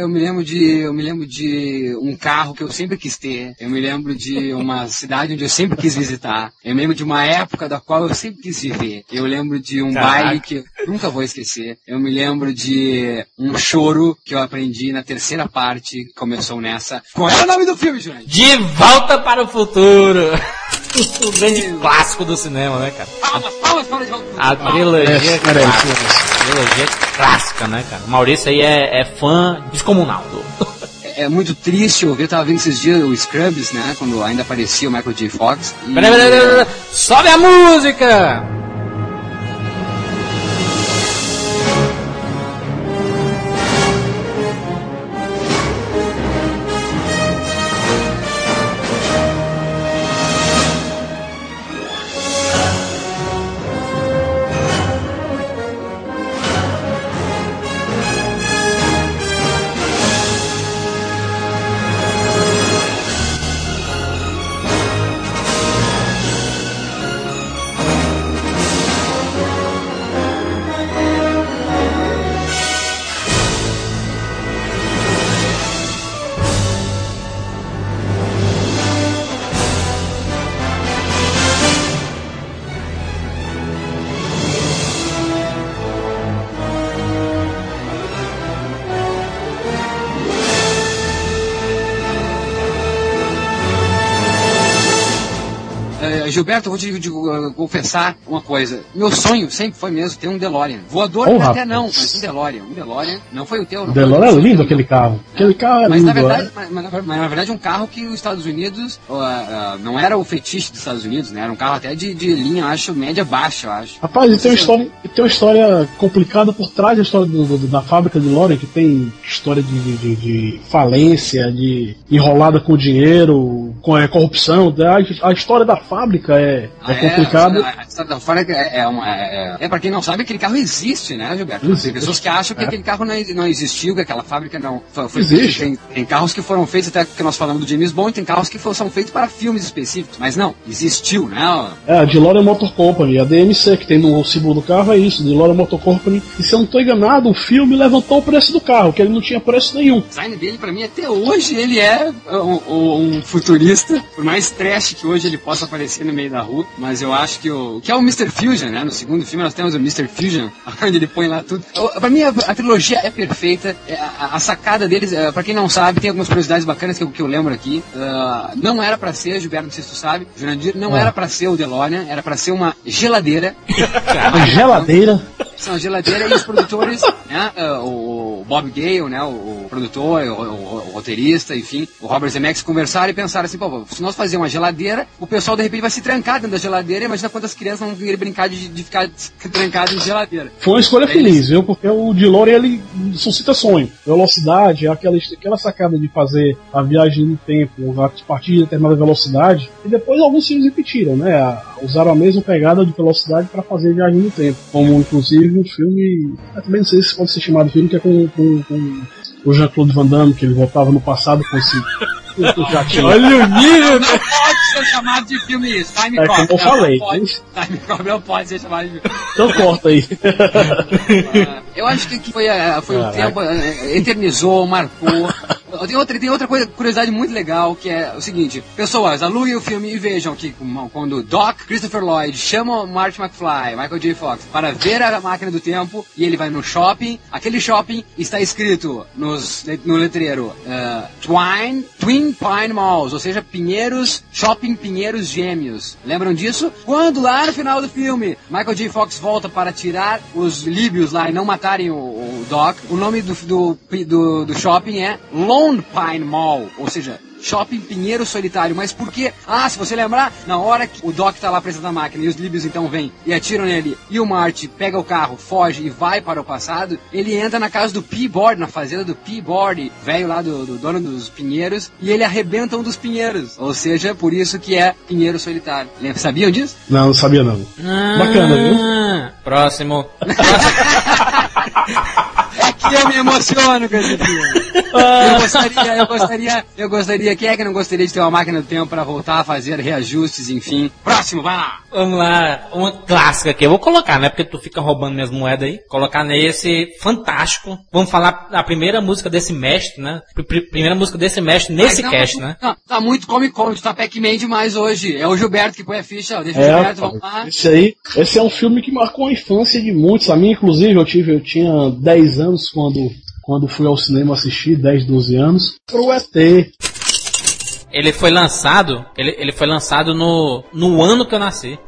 B: Eu me lembro de... Eu me lembro de um carro que eu sempre quis ter. Eu me lembro de uma cidade onde eu sempre quis visitar. Eu me lembro de uma época da qual eu sempre quis viver. Eu lembro de um Caraca. baile que eu nunca vou esquecer. Eu me lembro de um choro que eu aprendi na terceira parte, que começou nessa. Qual é o nome do filme? Filme,
A: De Volta para o Futuro. o grande clássico do cinema, né, cara?
B: Palmas, palmas, palmas,
A: A trilogia é, clássica. A trilogia clássica, né, cara? O Maurício aí é, é fã descomunal do...
B: É muito triste ouvir, eu tava vendo esses dias o Scrubs, né? Quando ainda aparecia o Michael J. Fox.
A: E... Peraí, peraí, peraí, sobe a música!
B: Gilberto, eu vou te, te, uh, confessar uma coisa. Meu sonho sempre foi mesmo ter um DeLorean. Voador
D: Oh,
B: até não, mas um DeLorean. Um DeLorean. Não foi o teu, não
D: O DeLorean é lindo aquele carro. Aquele carro é
B: Mas na,
D: lindo.
B: verdade,
D: é.
B: mas, mas na- mas na verdade é um carro que os Estados Unidos uh, uh, não era o fetiche dos Estados Unidos, né? Era um carro até de, de linha, acho, média baixa, acho.
D: Rapaz, e tem uma, história, tem uma história complicada por trás da história do- do- da fábrica de Lore, que tem história de, de- de- de falência, de enrolada com dinheiro, com é, corrupção. A, a história da fábrica é,
B: Ah,
D: é.
B: A, a história da fábrica é, é, uma, é, é pra quem não sabe, aquele carro existe, né, Gilberto?
D: Existe.
B: Tem pessoas que acham que
D: É.
B: aquele carro não, não existiu, que aquela fábrica não foi,
D: Existe.
B: Tem, tem carros que foram feitos, até que nós falamos do James Bond, tem carros que foram, são feitos para filmes específicos. Mas não, existiu, né?
D: É, a DeLorean Motor Company, a DMC, que tem no símbolo do carro, é isso, DeLorean Motor Company. E se eu não estou enganado, o filme levantou o preço do carro, que ele não tinha preço nenhum.
B: O design dele, pra mim, até hoje, ele é um, um futurista, por mais trash que hoje ele possa aparecer no meio da rua, mas eu acho que o que é o Mr. Fusion, né? No segundo filme nós temos o Mr. Fusion, onde ele põe lá tudo. Pra mim, a, a trilogia é perfeita, é, a, a sacada deles, é, pra quem não sabe, tem algumas curiosidades bacanas que eu, que eu lembro aqui. Ah, não era pra ser, Gilberto, não sei se tu sabe, Jurandir, não
D: Ah.
B: era pra ser o DeLorean, era pra ser uma geladeira.
D: A geladeira.
B: São a geladeira e os produtores, né? ah, o Bob Gale, né? O, produtor, o, o- o roteirista, enfim, o Robert Zemeckis conversaram e pensaram assim, pô, se nós fazer uma geladeira, o pessoal de repente vai se trancar dentro da geladeira, imagina quantas crianças vão querer brincar de, de ficar trancado em geladeira.
D: Foi uma escolha
B: É
D: feliz, viu? Porque o DeLorean ele suscita sonho. Velocidade, aquela, aquela sacada de fazer a viagem no tempo, a partir de determinada velocidade. E depois alguns filmes repetiram, né? Usaram a mesma pegada de velocidade para fazer viagem no tempo. Como inclusive um filme. Eu também não sei se pode ser chamado filme, que é com, com, com o Jean-Claude Van Damme, que ele voltava no passado com esse.
A: Olha o nível,
B: Não pode ser chamado de filme isso, Time
D: É
B: Cop.
D: como eu falei,
B: Não pode,
D: né?
B: Time Cop não pode ser chamado de filme.
D: Então corta aí.
B: Eu acho que foi, ah, foi um tempo, ah, eternizou, marcou. Tem outra, tem outra coisa, curiosidade muito legal, que é o seguinte, pessoas, aluguem o filme e vejam que quando Doc, Christopher Lloyd, chama Marty McFly, Michael J. Fox, para ver a máquina do tempo, e ele vai no shopping, aquele shopping está escrito nos, no letreiro, ah, Twine, Twin Pine Malls, ou seja, Pinheiros, Shopping Pinheiros Gêmeos. Lembram disso? Quando lá no final do filme, Michael J. Fox volta para tirar os líbios lá e não matarem o, o Doc, o nome do, do, do shopping é Lone Pine Mall, ou seja, Shopping Pinheiro Solitário. Mas por quê? Ah, se você lembrar, na hora que o Doc tá lá preso na máquina e os líbios então vêm e atiram nele, e o Marty pega o carro, foge e vai para o passado, ele entra na casa do Peabody, na fazenda do Peabody, velho lá do, do dono dos pinheiros, e ele arrebenta um dos pinheiros. Ou seja, por isso que é Pinheiro Solitário. Lembra- Sabiam disso?
D: Não, não sabia não. Bacana, viu?
A: Ah, Próximo.
B: É que eu me emociono com esse filme. Eu gostaria, eu gostaria, eu gostaria, quem é que não gostaria de ter uma máquina do tempo para voltar a fazer reajustes, enfim. Próximo, vai lá.
A: Vamos lá, uma clássica aqui. Eu vou colocar, né? Porque tu fica roubando minhas moedas aí. Colocar nesse fantástico. Vamos falar a primeira música desse mestre, né? Pr- pr- primeira música desse mestre nesse
B: não,
A: cast,
B: tá,
A: né?
B: Não, tá muito Comic Con, tu tá Pac-Man demais hoje. É o Gilberto que põe a ficha, ó. deixa o
D: É,
B: Gilberto, vamos lá.
D: esse aí, esse é um filme que marcou a infância de muitos. A mim, inclusive, eu tive, eu tinha 10 anos quando, quando fui ao cinema assistir, 10, 12 anos, pro ET.
A: Ele foi lançado, ele, ele foi lançado no, no ano que eu nasci.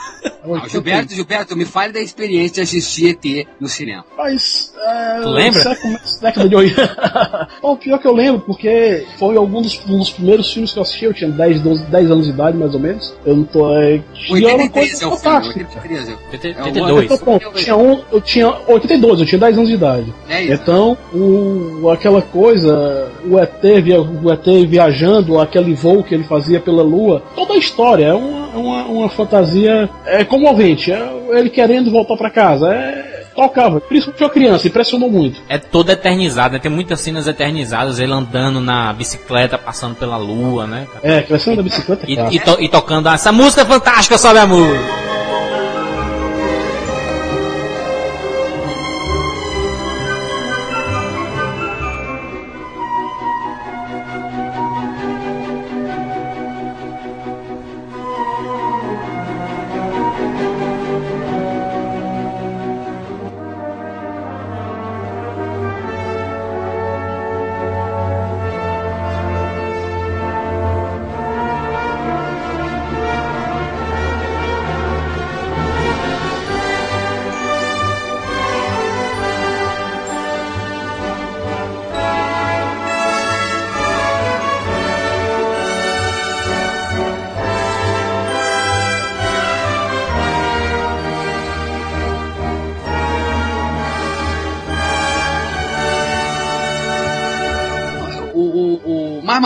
B: Não, Gilberto, Gilberto, me fale da experiência de assistir ET no cinema.
D: Mas, é,
A: Tu lembra?
D: é década de 80. Bom, pior que eu lembro, porque foi algum dos, um dos primeiros filmes que eu assisti, eu tinha 10, 12, 10 anos de idade, mais ou menos. Eu não tô. É, uma
B: 83
D: coisa
B: é o filme,
D: fantástica.
B: 83 é o
A: 82.
D: Então, pronto, eu tinha, um, eu tinha 82, eu tinha 10 anos de idade.
B: É isso.
D: Então, o, aquela coisa, o ET, via- o ET viajando, aquele voo que ele fazia pela Lua, toda a história é uma, uma, uma fantasia é comovente. É ele querendo voltar pra casa. É tocava. Principalmente uma criança, impressionou muito.
A: É todo eternizado, né? Tem muitas cenas eternizadas, ele andando na bicicleta, passando pela lua, né?
D: É, crescendo da bicicleta.
A: E, e, to- e tocando essa música fantástica, sobe amor.
B: tá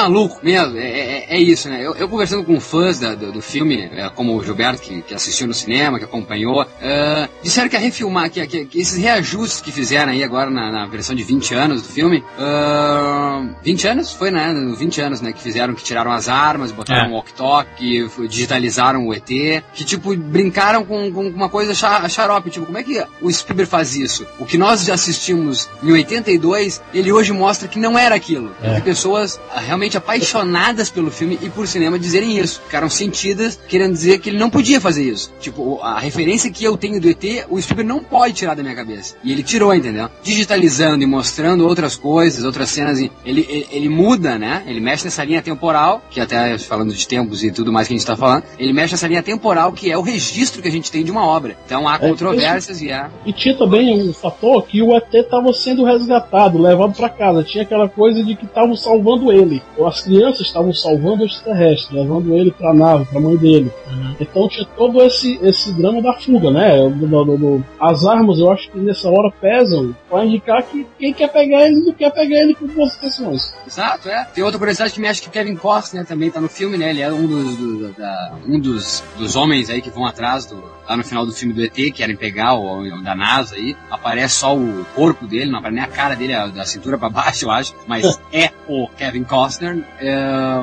B: maluco mesmo, é, é, é isso, né? Eu, eu, conversando com fãs da, do, do, filme, é, como o Gilberto, que, que, assistiu no cinema, que acompanhou, uh, disseram que a refilmar, que, que, que, esses reajustes que fizeram aí agora na, na, versão de 20 anos do filme, uh, 20 anos? Foi, né? 20 anos, né? Que fizeram, que tiraram as armas, botaram é. um walk-talk, digitalizaram o ET, que, tipo, brincaram com, com uma coisa xarope, tipo, como é que o Spielberg faz isso? O que nós já assistimos em 82, ele hoje mostra que não era aquilo. É. pessoas realmente apaixonadas pelo filme e por cinema dizerem isso. Ficaram sentidas querendo dizer que ele não podia fazer isso. Tipo, a referência que eu tenho do ET, o Spielberg não pode tirar da minha cabeça. E ele tirou, entendeu? Digitalizando e mostrando outras coisas, outras cenas, ele, ele, ele muda, né? Ele mexe nessa linha temporal, que até falando de tempos e tudo mais que a gente tá falando, ele mexe nessa linha temporal que é o registro que a gente tem de uma obra. Então há é, controvérsias e há.
D: E tinha também um fator que o ET estava sendo resgatado, levado para casa. Tinha aquela coisa de que estavam salvando ele. Ou as crianças estavam salvando o extraterrestre, levando ele para a nave, para a mãe dele. Uhum. Então tinha todo esse, esse drama da fuga, né? Do, do, as armas, eu acho que nessa hora pesam para indicar que quem quer pegar ele não quer pegar ele com boas intenções.
B: Exato, é. Tem outra curiosidade que me acha que Kevin Costner também tá no filme, né? Ele é um dos, do, da, um dos, dos homens aí que vão atrás do, lá no final do filme do ET, querem pegar o, o, da NASA aí, aparece só o corpo dele, não aparece nem a cara dele, da cintura para baixo, eu acho, mas é o Kevin Costner. É,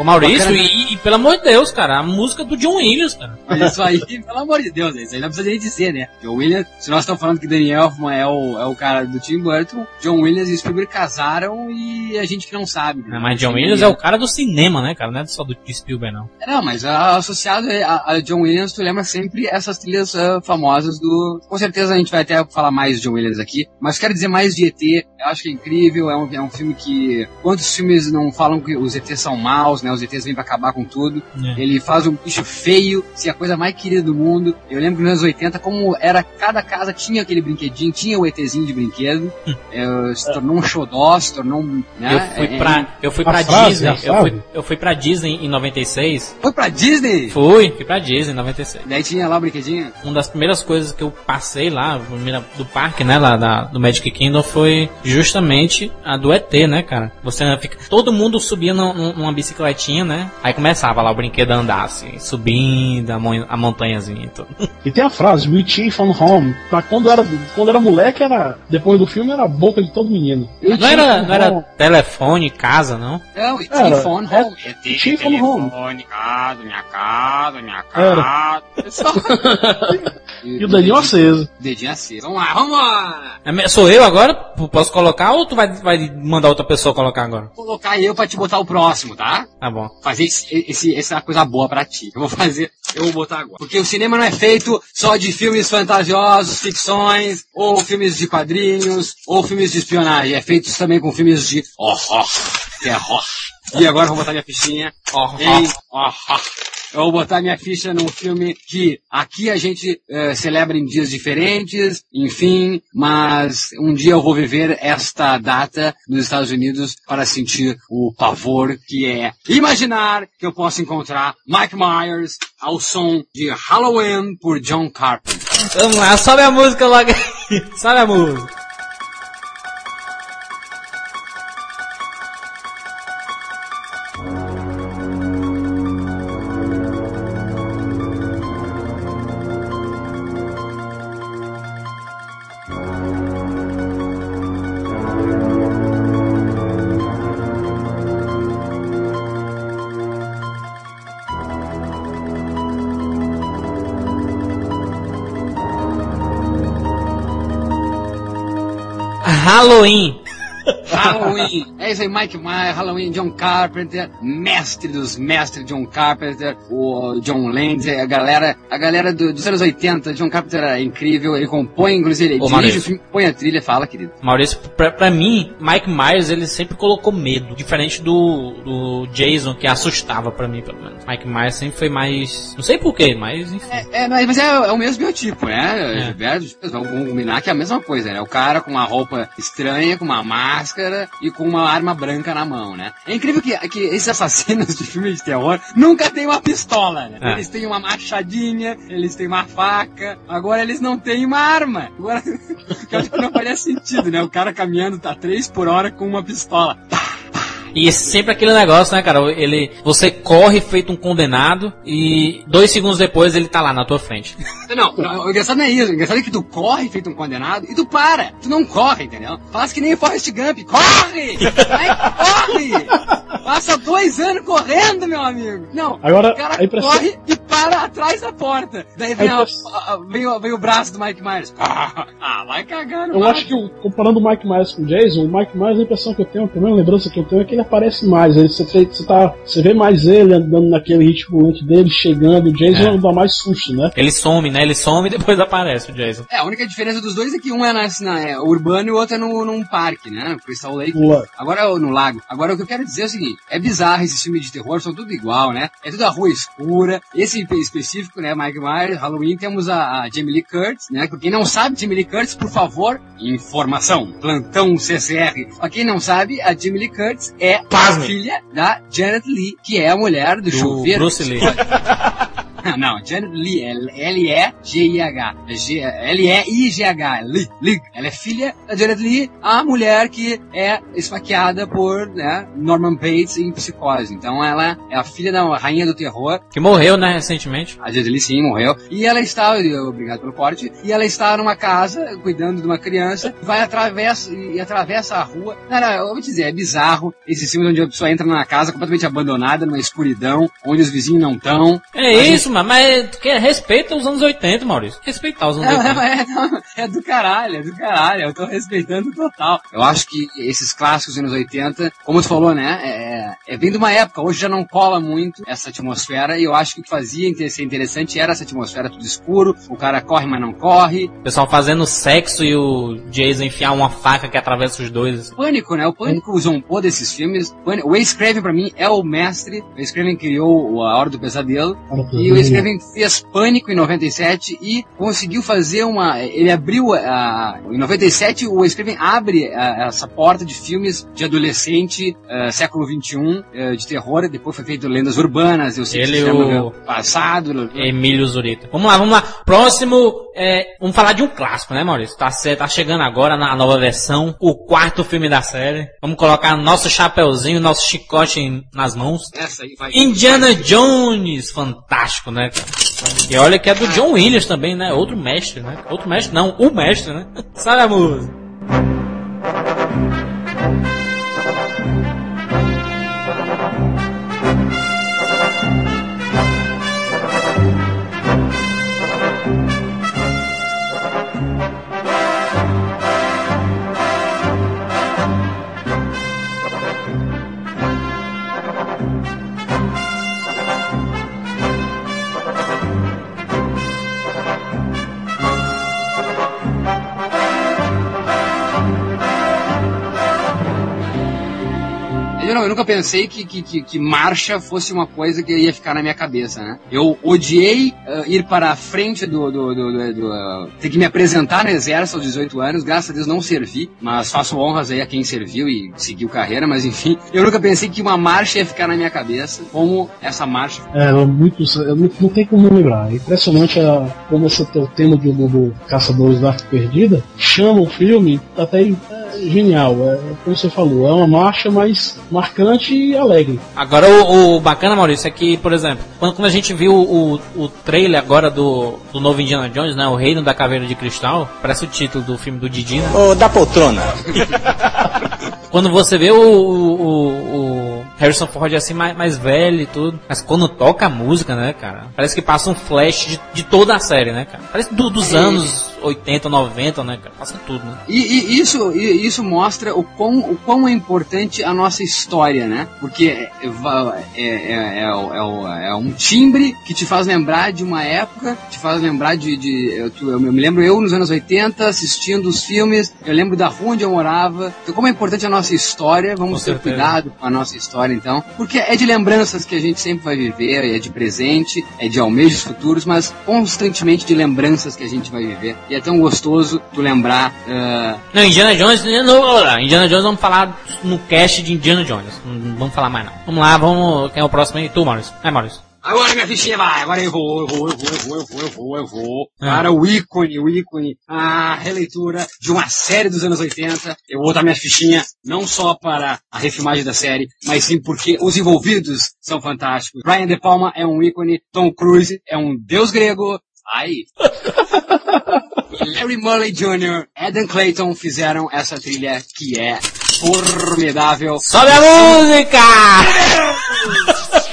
A: Ô Maurício, e, e, pelo amor de Deus, cara, a música do John Williams, cara.
B: Mas isso aí, pelo amor de Deus, isso aí não precisa nem dizer, né? John Williams, se nós estamos falando que Daniel Elfman é o, é o cara do Tim Burton, John Williams e Spielberg casaram e a gente que não sabe.
A: Né? mas John Williams é o cara do cinema, né, cara? Não é só do Spielberg, não.
B: Não, mas associado a, a John Williams, tu lembra sempre essas trilhas uh, famosas do. Com certeza a gente vai até falar mais de John Williams aqui, mas quero dizer mais de ET. Eu acho que é incrível, é um, é um filme que. Quantos filmes não falam que os ETs são maus, né? Os ETs vêm pra acabar com tudo. É. Ele faz um bicho feio, ser a coisa mais querida do mundo. Eu lembro que nos anos 80, como era cada casa tinha aquele brinquedinho, tinha o ETzinho de brinquedo. Hum. é, se tornou um xodó, se tornou um.
A: Né? Eu fui é, pra, é eu fui pra frase, Disney. Eu fui, eu fui pra Disney em 96.
B: Foi pra Disney?
A: Fui, fui pra Disney em 96.
B: Daí tinha lá o brinquedinho?
A: Um das primeiras coisas que eu passei lá, do parque, né, lá da, do Magic Kingdom, foi justamente a do ET, né, cara? Você fica. Todo mundo subia numa bicicletinha, né? Aí começava lá o brinquedo a andar, assim, subindo a, mon a montanhazinha e tudo.
D: E tem a frase, We Team from Home. Pra quando era, quando era moleque, era. Depois do filme era a boca de todo menino.
A: não era, não era telefone, casa, não?
B: Não, We Team from Home.
D: É, team from
B: Home. casa, minha casa, minha casa.
D: E o dedinho aceso.
B: Dedinho aceso. Vamos lá, vamos lá!
A: É, sou eu agora? Posso colocar ou tu vai, vai mandar outra pessoa colocar agora?
B: Vou colocar eu pra te botar o próximo, tá?
A: Tá bom.
B: Fazer esse, esse, essa coisa boa pra ti. Eu vou fazer, eu vou botar agora. Porque o cinema não é feito só de filmes fantasiosos, ficções, ou filmes de quadrinhos, ou filmes de espionagem. É feito também com filmes de horror, terror. E agora eu vou botar minha fichinha em horror. Eu vou botar minha ficha num filme que aqui a gente uh, celebra em dias diferentes, enfim, mas um dia eu vou viver esta data nos Estados Unidos para sentir o pavor que é imaginar que eu posso encontrar Mike Myers ao som de Halloween por John Carpenter.
A: Vamos lá, sobe a música logo aí. Sobe a música. Halloween.
B: É Mike Myers, Halloween, John Carpenter, mestre dos mestres, John Carpenter, o John Landis, a galera, a galera do, dos anos 80, John Carpenter é incrível, ele compõe, inclusive, ele Ô, dirige o filme, põe a trilha, fala, querido.
A: Maurício, pra, pra mim, Mike Myers, ele sempre colocou medo, diferente do, do Jason, que assustava pra mim, pelo menos. Mike Myers sempre foi mais, não sei porquê, mas enfim.
B: É, é mas é, é, o mesmo biotipo, né, é. Gilberto? Vamos combinar que é a mesma coisa, né? O cara com uma roupa estranha, com uma máscara e com uma arma branca na mão, né? É incrível que, que esses assassinos de filmes de terror nunca têm uma pistola, né? É. Eles têm uma machadinha, eles têm uma faca, agora eles não têm uma arma. Agora, não faria sentido, né? O cara caminhando tá 3 por hora com uma pistola. Pá,
A: E sempre aquele negócio, né, cara? Ele, você corre feito um condenado e dois segundos depois ele tá lá na tua frente.
B: Não, não, o engraçado não é isso. O engraçado é que tu corre feito um condenado e tu para. Tu não corre, entendeu? Faz que nem o Forrest Gump. Corre! Vai, corre! Passa dois anos correndo, meu amigo. Não,
D: Agora,
B: o cara
D: impressão-
B: corre e para atrás da porta. Daí vem,
D: A
B: a- vem, o- vem o braço do Mike Myers. Ah, vai cagando.
D: Eu
B: vai.
D: acho que, comparando o Mike Myers com o Jason, o Mike Myers, a impressão que eu tenho, a primeira lembrança que eu tenho é que ele aparece mais. Ele, você, você, você tá, você vê mais ele andando naquele ritmo lento dele, chegando. O Jason
A: É.
D: dá mais susto, né?
A: Ele some, né? Ele some e depois aparece o Jason.
B: É, a única diferença dos dois é que um é, na, na- é urbano e o outro é no, num parque, né? No Crystal Lake.
D: Lago.
B: Agora, no lago. Agora, o que eu quero dizer é o seguinte: é bizarro esses filmes de terror, são tudo igual, né? É tudo a rua escura. Esse específico, né? Mike Myers, Halloween, temos a, a Jamie Lee Curtis, né? Pra quem não sabe, Jamie Lee Curtis, por favor, informação. Plantão CCR. Pra quem não sabe, a Jamie Lee Curtis é a
A: Pasme.
B: filha da Janet Lee, que é a mulher do,
A: Do
B: chuveiro.
A: Bruce Lee.
B: Não, Janet Lee, L-E-G-I-H. L-E-I-G-H, Lee, Lee. Ela é filha da Janet Lee, a mulher que é esfaqueada por né, Norman Bates em Psicose. Então ela é a filha da rainha do terror.
A: Que morreu, né, recentemente.
B: A Janet Lee sim, morreu. E ela está, obrigado pelo corte, e ela está numa casa cuidando de uma criança, vai atravessa e atravessa a rua. Cara, eu vou te dizer, é bizarro esse filme onde a pessoa entra numa casa completamente abandonada, numa escuridão, onde os vizinhos não estão.
A: É isso, mas tu quer respeita os anos 80, Maurício. Respeitar os anos
B: Não,
A: 80.
B: não, é, não, é do caralho, é do caralho, eu tô respeitando total. Eu acho que esses clássicos dos anos 80, como tu falou, né, é, é bem de uma época, hoje já não cola muito essa atmosfera, e eu acho que o que fazia ser interessante era essa atmosfera tudo escuro, o cara corre, mas não corre.
A: O pessoal fazendo sexo e o Jason enfiar uma faca que atravessa os dois.
B: Pânico, né, o Pânico zombou desses filmes. O Wes Craven, pra mim, é o mestre. O Wes Craven criou A Hora do Pesadelo, e o Wes Craven fez Pânico em 97 e conseguiu fazer uma. Ele abriu a. Em 97, o Wes Craven abre a- essa porta de filmes de adolescente, eh, século XXI, de terror. Depois foi feito Lendas Urbanas, eu sei
A: Ele
B: que
A: e
B: se
A: o-
B: meu passado.
A: Emílio Zurita. Vamos lá, vamos lá. Próximo, é, vamos falar de um clássico, né, Maurício? Tá, tá chegando agora na nova versão, o quarto filme da série. Vamos colocar nosso chapeuzinho, nosso chicote nas mãos.
B: Essa aí vai.
A: Indiana Jones, fantástico, né? cara? E olha que é do John Williams também, né? Outro mestre, né? Outro mestre, não, o mestre, né? Sabe a música?
B: Não, eu nunca pensei que, que, que, que marcha fosse uma coisa que ia ficar na minha cabeça, né? Eu odiei ah, ir para a frente do. do, do, do- do, ah, ter que me apresentar no exército aos 18 anos, graças a Deus não servi, mas faço honras aí a quem serviu e seguiu carreira, mas enfim, eu nunca pensei que uma marcha ia ficar na minha cabeça, como essa marcha.
D: É, é muito, é não tem como lembrar. É impressionante a, como esse teu tema de, do, do Caçadores da Arca Perdida chama o filme até é, genial. É, como você falou, é uma marcha mais marcante e alegre.
A: Agora, o, o bacana, Maurício, é que, por exemplo, quando, quando a gente viu o, o trailer agora do, do novo Indiana Jones, né? O Reino da Caveira de Cristal, parece o título do filme do Didi, né?
C: Ô, da poltrona.
A: Quando você vê o, o- o Harrison Ford assim mais, mais velho e tudo, mas quando toca a música, né, cara? Parece que passa um flash de, de toda a série, né, cara? Parece do- dos anos 80, 90, né, cara? Passa tudo, né?
B: E, e isso, e isso mostra o quão, o quão é importante a nossa história, né? Porque é, é, é, é, é é um timbre que te faz lembrar de uma época, te faz lembrar de. de eu, eu me lembro eu nos anos 80 assistindo os filmes, eu lembro da rua onde eu morava. Então, como é importante a nossa história, vamos ter cuidado com a nossa história, então. Porque é de lembranças que a gente sempre vai viver, é de presente, é de almejos futuros, mas constantemente de lembranças que a gente vai viver. E é tão gostoso tu lembrar. ah,
A: Não, Indiana Jones, não, Indiana Jones vamos falar no cast de Indiana Jones. Não vamos falar mais não. Vamos lá, vamos. Quem é o próximo aí? Tu, Maurício. É, Maurício.
B: Agora minha fichinha vai, agora eu vou, eu vou, eu vou, eu vou, eu vou, eu vou, eu vou. Para o ícone, o ícone, a releitura de uma série dos anos 80. Eu vou botar minha fichinha não só para a refilmagem da série, mas sim porque os envolvidos são fantásticos. Brian De Palma é um ícone, Tom Cruise é um deus grego. Aí. Larry Mullen Jr., Adam Clayton fizeram essa trilha que é formidável.
A: Sobe a música!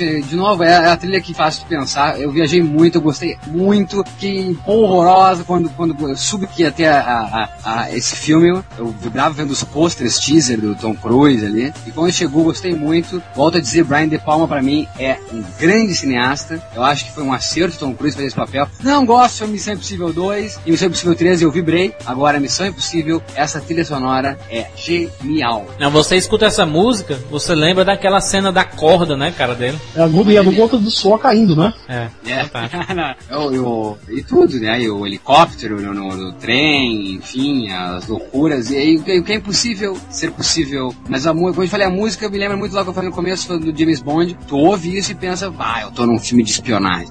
B: É impressionante, de novo, é a trilha que faz pensar. Eu viajei muito, eu gostei muito. Que horrorosa quando, quando eu soube que ia ter a, a- a- esse filme. Eu vibrava vendo os posters teaser do Tom Cruise ali. E quando chegou, gostei muito. Volto a dizer, Brian De Palma pra mim é um grande cineasta. Eu acho que foi um acerto Tom Cruise fazer esse papel. Não gosto de Missão Impossível 2 e Missão Impossível 3 eu vibrei. Agora, Missão Impossível, essa trilha sonora é genial.
A: Não, você escuta essa música, você lembra daquela cena da corda, né, cara, dele?
D: É a gota, e a gota do suor caindo, né?
A: É,
B: É. Eu- eu- e tudo, né? E o helicóptero no, no- no trem, enfim, as loucuras. E aí, o que é impossível ser possível. Mas a, como eu falei, a música me lembra muito lá que eu falei no começo do James Bond. Tu ouve isso e pensa, ah, eu tô num filme de espionagem.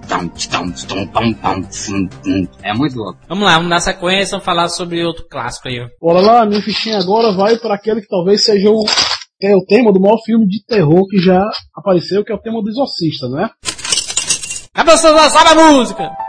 B: É muito louco.
A: Vamos lá, vamos dar sequência, vamos falar sobre outro clássico aí.
D: Bora lá, minha fichinha agora vai para aquele que talvez seja o, é o tema do maior filme de terror que já apareceu, que é o tema do Exorcista, né?
A: Cabeça, sobe a música!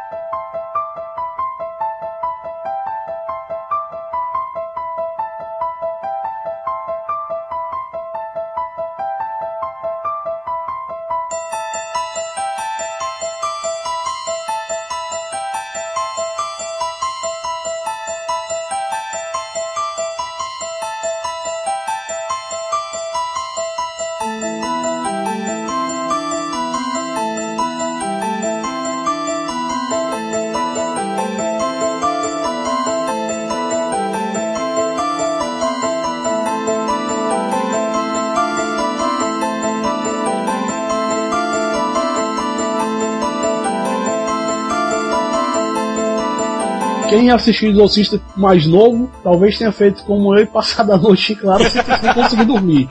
D: Quem assistiu Exorcista mais novo, talvez tenha feito como eu e passado a noite claro sem conseguir dormir.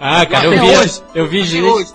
A: Ah, cara, eu vi,
B: hoje.
A: eu vi gente,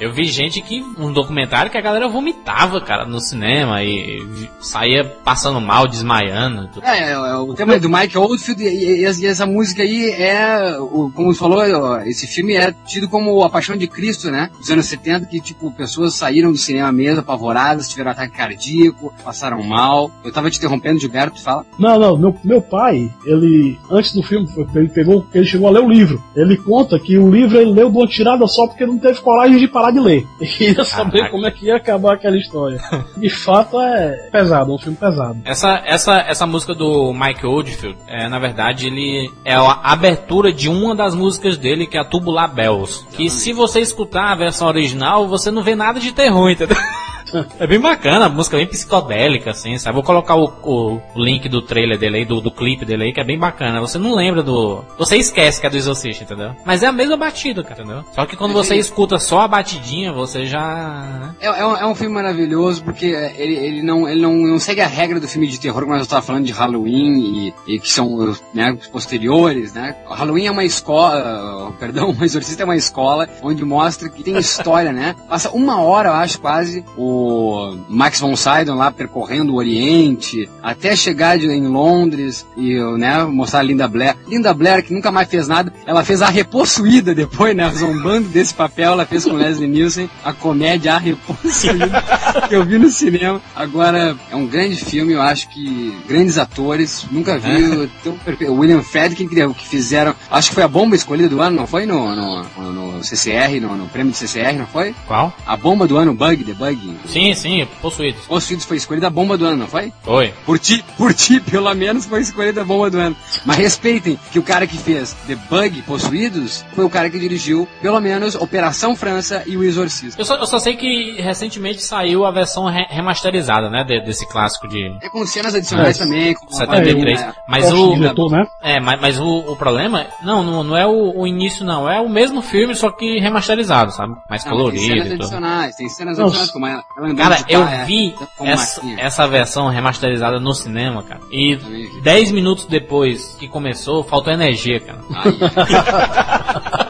A: eu vi gente que um documentário que a galera vomitava, cara, no cinema e saía passando mal, desmaiando. tudo.
B: É, é, é, o tema do Mike Oldfield e, e- e essa música aí é, o, como você falou, esse filme é tido como a paixão de Cristo, né? Dos anos 70, que tipo, pessoas saíram do cinema mesmo, apavoradas, tiveram ataque cardíaco, passaram mal. Eu tava te interrompendo, Gilberto, fala.
D: Não, não, meu, meu pai, ele, antes do filme, foi- ele pegou, ele chegou a ler o livro. Ele conta que o livro ele leu de uma tirada só porque não teve coragem de parar de ler. Ele queria saber
A: Caraca.
D: como é que ia acabar aquela história. De fato é pesado, é um filme pesado.
A: Essa, essa, essa música do Mike Oldfield, é, na verdade, ele é a abertura de uma das músicas dele, que é a Tubular Bells. Que se você escutar a versão original, você não vê nada de terror, entendeu? É bem bacana, a música é bem psicodélica, assim, sabe? Vou colocar o, o- o link do trailer dele aí, do, do clipe dele aí, que é bem bacana. Você não lembra do. Você esquece que é do Exorcista, entendeu? Mas é a mesma batida, cara, entendeu? Só que quando você escuta só a batidinha, você já.
B: É, é um, é um filme maravilhoso porque ele, ele, não, ele não, não segue a regra do filme de terror que nós estávamos falando de Halloween e, e que são né, os posteriores, né? Halloween é uma escola, perdão, o Exorcista é uma escola onde mostra que tem história, né? Passa uma hora, eu acho, quase, o Max von Sydow lá percorrendo o Oriente até chegar de- em Londres e né, mostrar a Linda Blair. Linda Blair, que nunca mais fez nada, ela fez a Repossuída depois, né? Zombando desse papel, ela fez com Leslie Nielsen a comédia A Repossuída que eu vi no cinema. Agora, é um grande filme, eu acho que grandes atores, nunca vi o perfe- o William Friedkin que, fizeram, acho que foi a bomba escolhida do ano, não foi? No, no, no CCR, no, no prêmio do CCR, não foi?
A: Qual?
B: A bomba do ano, Bug, The Bug.
A: Sim, sim, possuídos.
B: Possuídos foi escolhida a bomba do ano, não foi?
A: Foi.
B: Por ti, por ti, pelo menos, foi escolhida a bomba do ano. Mas respeitem que o cara que fez The Bug Possuídos foi o cara que dirigiu, pelo menos, Operação França e O Exorcista.
A: Eu só, eu só sei que recentemente saiu a versão re- remasterizada, né, de- desse clássico de
B: É com cenas adicionais
D: É.
B: também. Com
A: 73.
B: É,
A: Mas o,
D: diretor, né?
A: É, mas, mas o, o problema, não, não, não é o, o início não, é o mesmo filme, só que remasterizado, sabe? Mais
B: Não, tem
A: colorido
B: cenas
A: e tudo.
B: adicionais, tem cenas adicionais, como ela, andando
A: Cara, eu
B: é,
A: vi essa, essa versão remasterizada no cinema, cara. E
B: Também vi.
A: 10 minutos depois que começou, faltou energia, cara.
B: Ai,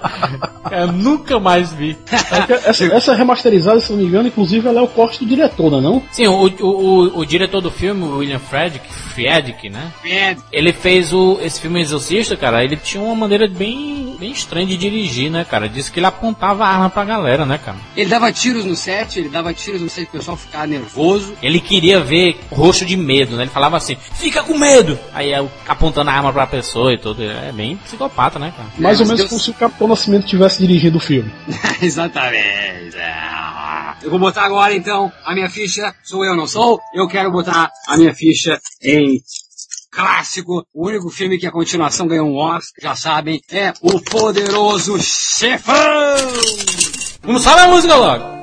A: Eu nunca mais vi.
D: É Essa, essa remasterizada, se não me engano, inclusive ela é o corte do diretor, não é não?
A: Sim, o, o, o, o diretor do filme, o William Fredrick, Friedrich, né?
B: Fred,
A: Ele fez o, esse filme Exorcista, cara. Ele tinha uma maneira bem, bem estranha de dirigir, né, cara? Disse que ele apontava a arma pra galera, né, cara?
B: Ele dava tiros no set, ele dava tiros no set, o pessoal ficava nervoso.
A: Ele queria ver rosto de medo, né? Ele falava assim, fica com medo! Aí apontando a arma pra pessoa e tudo. É bem psicopata, né, cara?
D: Mais
B: É,
D: ou menos
B: Deus-
D: como se o Capitão Nascimento tivesse dirigindo o filme.
B: Exatamente. Eu vou botar agora então a minha ficha. Sou eu, não sou? Eu quero botar a minha ficha em clássico. O único filme que a continuação ganhou um Oscar, já sabem, é O Poderoso Chefão.
A: Vamos só na música logo!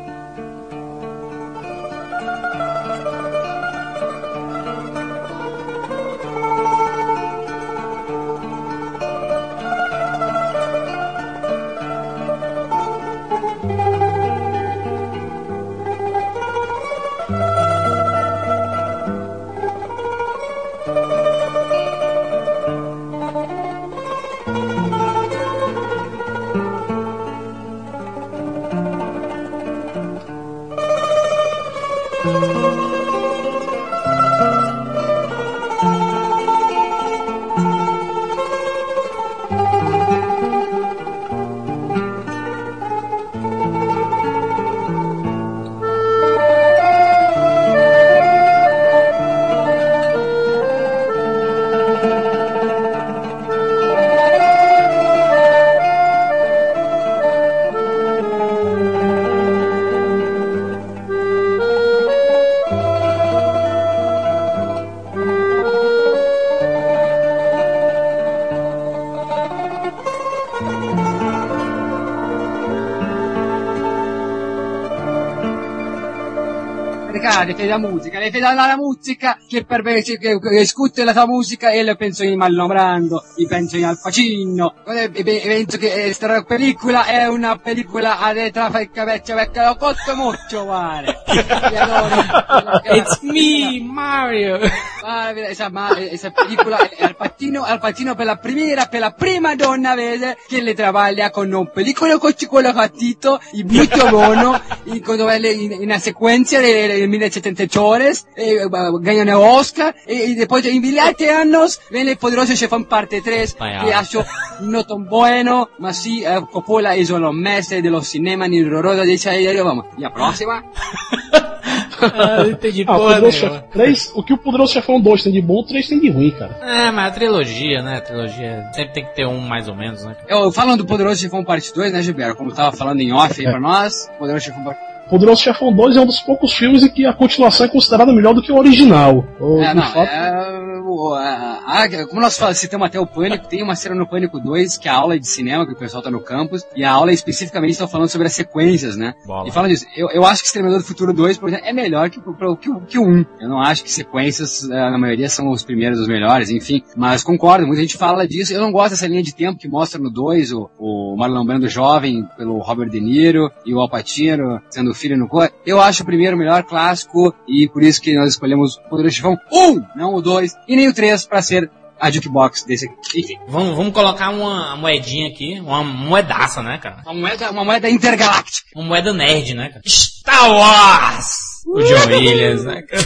B: Le fai la musica, le fai la, musica che per me che, che, ascolto la tua musica e io penso in Marlon Brando, io penso in Al Pacino, e penso che questa pellicola è una pellicola a letra fecca vecchia perché l'ho cotto. E allora-
A: It's me, Mario!
B: Ah, maravillosa, maravillosa película. Eh, Al Pacino, Al Pacino per la primera, per la prima donna vede che le trabaja con un película con chicuelo gatito y mucho bono y cuando ve en una secuencia de, de 1700 horas, e, eh, ganan Oscar e, e y, después en 20 años ven el poderoso Chefan parte 3 que ha hecho no tan bueno, ma sì, eh, Coppola hizo los meses de los cinemas en Rorosa de Chayario, vamos, la próxima.
A: ah, não entendi
D: Ah, o,
A: porra nenhuma.
D: Chefão 3, o que o Poderoso Chefão 2 tem de bom, o 3 tem de ruim, cara.
A: É, mas a trilogia, né? A trilogia sempre tem que ter um mais ou menos, né?
B: Eu, falando do Poderoso Chefão Parte 2, né, Gilberto? Como eu tava falando em off aí
D: É.
B: pra nós, Poderoso Chefão Parte
D: Poderoso Chefão 2 é um dos poucos filmes em que a continuação é considerada melhor do que o original. O,
B: É, não,
D: fato,
B: é, o- a- a- como nós falamos, citamos até o Pânico, tem uma cena no Pânico 2, que é a aula de cinema, que o pessoal tá no campus, e a aula especificamente está falando sobre as sequências, né?
A: Bola.
B: E fala disso. Eu, eu acho que Exterminador do Futuro 2, por exemplo, é melhor que, o- que, que o 1. Eu não acho que sequências, eh, na maioria, são os primeiros, os melhores, enfim. Mas concordo, muita gente fala disso. Eu não gosto dessa linha de tempo que mostra no 2 o, o Marlon Brando jovem pelo Robert De Niro e o Al Pacino sendo filho no cor. Eu acho o primeiro o melhor clássico e por isso que nós escolhemos o Poderoso Chefão 1, não o 2, e o 3 para ser a jukebox desse aqui. Enfim,
A: Vamos, vamos colocar uma moedinha aqui, uma moedaça, né, cara?
B: uma moeda, uma moeda intergaláctica.
A: Uma moeda nerd, né, cara? Star Wars! O John Williams, né, cara?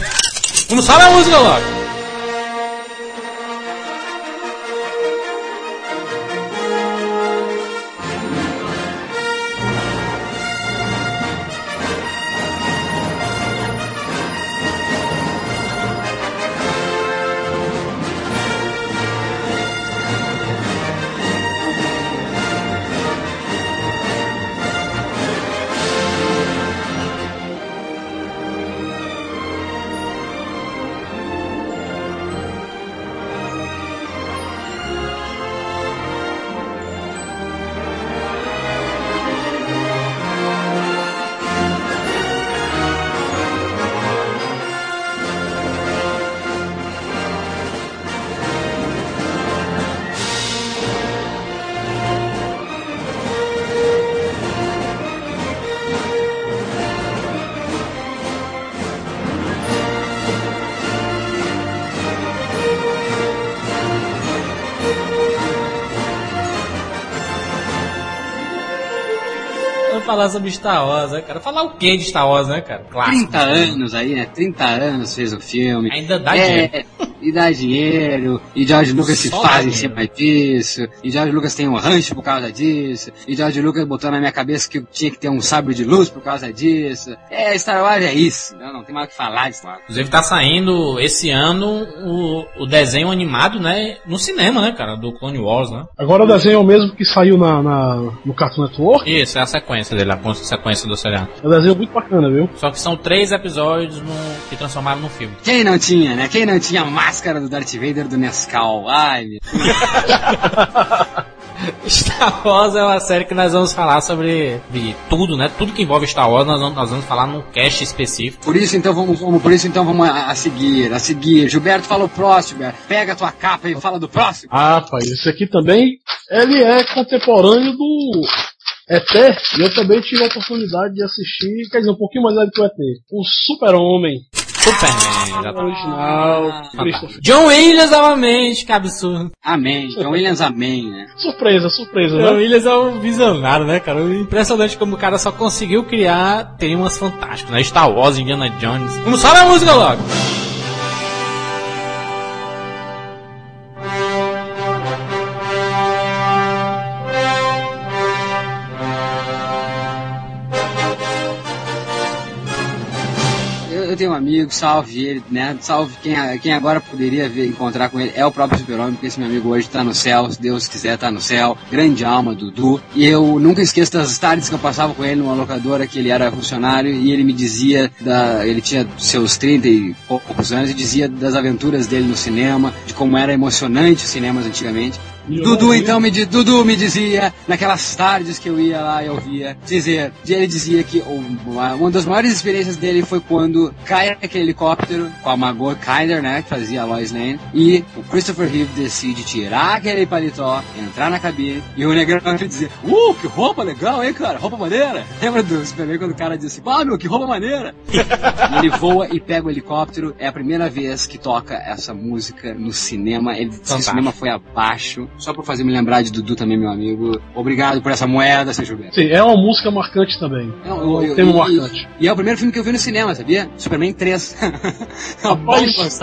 A: Vamos só na música logo! Falar sobre Star Wars, né, cara? Falar o que de Star Wars, né, cara?
B: Clássico. 30 anos aí, né? 30 anos fez o filme.
A: Ainda dá é, dinheiro.
B: E dá dinheiro. E George Lucas se faz em cima disso. E George Lucas tem um rancho por causa disso. E George Lucas botou na minha cabeça que tinha que ter um sabre de luz por causa disso. É, Star Wars é isso. Não tem mais o que falar Star Wars.
A: Inclusive tá saindo esse ano o, o desenho animado, né? No cinema, né, cara? Do Clone Wars, né?
D: Agora o desenho é o mesmo que saiu na, na no Cartoon Network?
A: Isso, é a sequência dele, a sequência do seriado.
D: É um desenho muito bacana, viu?
A: Só que são três episódios no, que transformaram no filme.
B: Quem não tinha, né? Quem não tinha a máscara do Darth Vader do Nescau? Ai, meu.
A: Star Wars é uma série que nós vamos falar sobre tudo, né? Tudo que envolve Star Wars nós vamos, nós vamos falar num cast específico.
B: Por isso então vamos, vamos por isso então vamos a, a, seguir, a seguir. Gilberto fala o próximo, pega a tua capa e fala do próximo.
D: Ah, pai, esse aqui também ele é contemporâneo do ET, e eu também tive a oportunidade de assistir, quer dizer, um pouquinho mais velho que o ET, o Super-Homem.
A: Superman,
D: exatamente. Original,
A: ah, John Williams novamente, que absurdo.
B: Amém. John Williams, amém, né?
D: Surpresa, surpresa,
A: John né? Williams é um visionário, né, cara? Impressionante como o cara só conseguiu criar temas fantásticos, né? Star Wars, Indiana Jones. Vamos só na música logo.
B: Tenho um amigo, salve ele, né? Salve quem, quem agora poderia ver, encontrar com ele é o próprio Super-Homem, porque esse meu amigo hoje tá no céu, se Deus quiser tá no céu. Grande alma, Dudu. E eu nunca esqueço das tardes que eu passava com ele numa locadora, que ele era funcionário, e ele me dizia, da, ele tinha seus 30 e poucos anos, e dizia das aventuras dele no cinema, de como era emocionante os cinemas antigamente. Dudu então me, Dudu me dizia, naquelas tardes que eu ia lá e ouvia, dizer, ele dizia que uma, uma das maiores experiências dele foi quando cai aquele helicóptero com a Margot Kyler, né, que fazia a Lois Lane, e o Christopher Reeve decide tirar aquele paletó, entrar na cabine, e o negrão dizer, uh, que roupa legal, hein, cara, roupa maneira. Lembra do Superman quando o cara disse, ah, meu, que roupa maneira. ele voa e pega o helicóptero, é a primeira vez que toca essa música no cinema, ele disse que o cinema foi abaixo, só por fazer me lembrar de Dudu também, meu amigo. Obrigado por essa moeda, seu Gilberto.
D: Sim, é uma música marcante também. É um,
B: eu, tema marcante. E, e, é o primeiro filme que eu vi no cinema, sabia? Superman 3. Rapaz.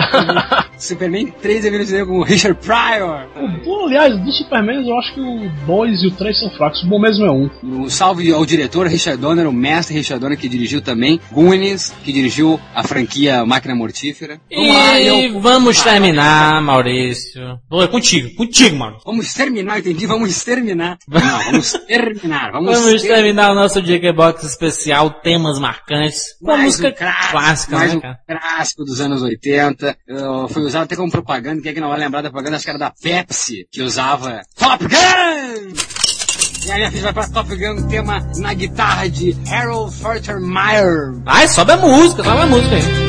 B: Superman 3 eu vi no cinema com o Richard Pryor.
D: O, aliás, do Superman eu acho que o 2 e o 3 são fracos. O bom mesmo é um.
B: Um salve ao diretor Richard Donner, o mestre Richard Donner que dirigiu também Goonies, que dirigiu a franquia Máquina Mortífera.
A: Vamos e lá, eu... vamos terminar, Maurício. É contigo, contigo, Maurício.
B: Vamos exterminar, entendi? Vamos exterminar. Não, vamos terminar. Vamos,
A: vamos terminar o nosso Box especial, temas marcantes.
B: Uma mais música um clássico, clássica, mais né, cara? um clássico dos anos 80. Uh, foi usado até como propaganda. Quem é que não vai lembrar da propaganda? Acho que era da Pepsi, que usava Top Gun! E aí a gente vai pra Top Gun, tema na guitarra de Harold Faltermeyer.
A: Ai, sobe a música, sobe a música aí.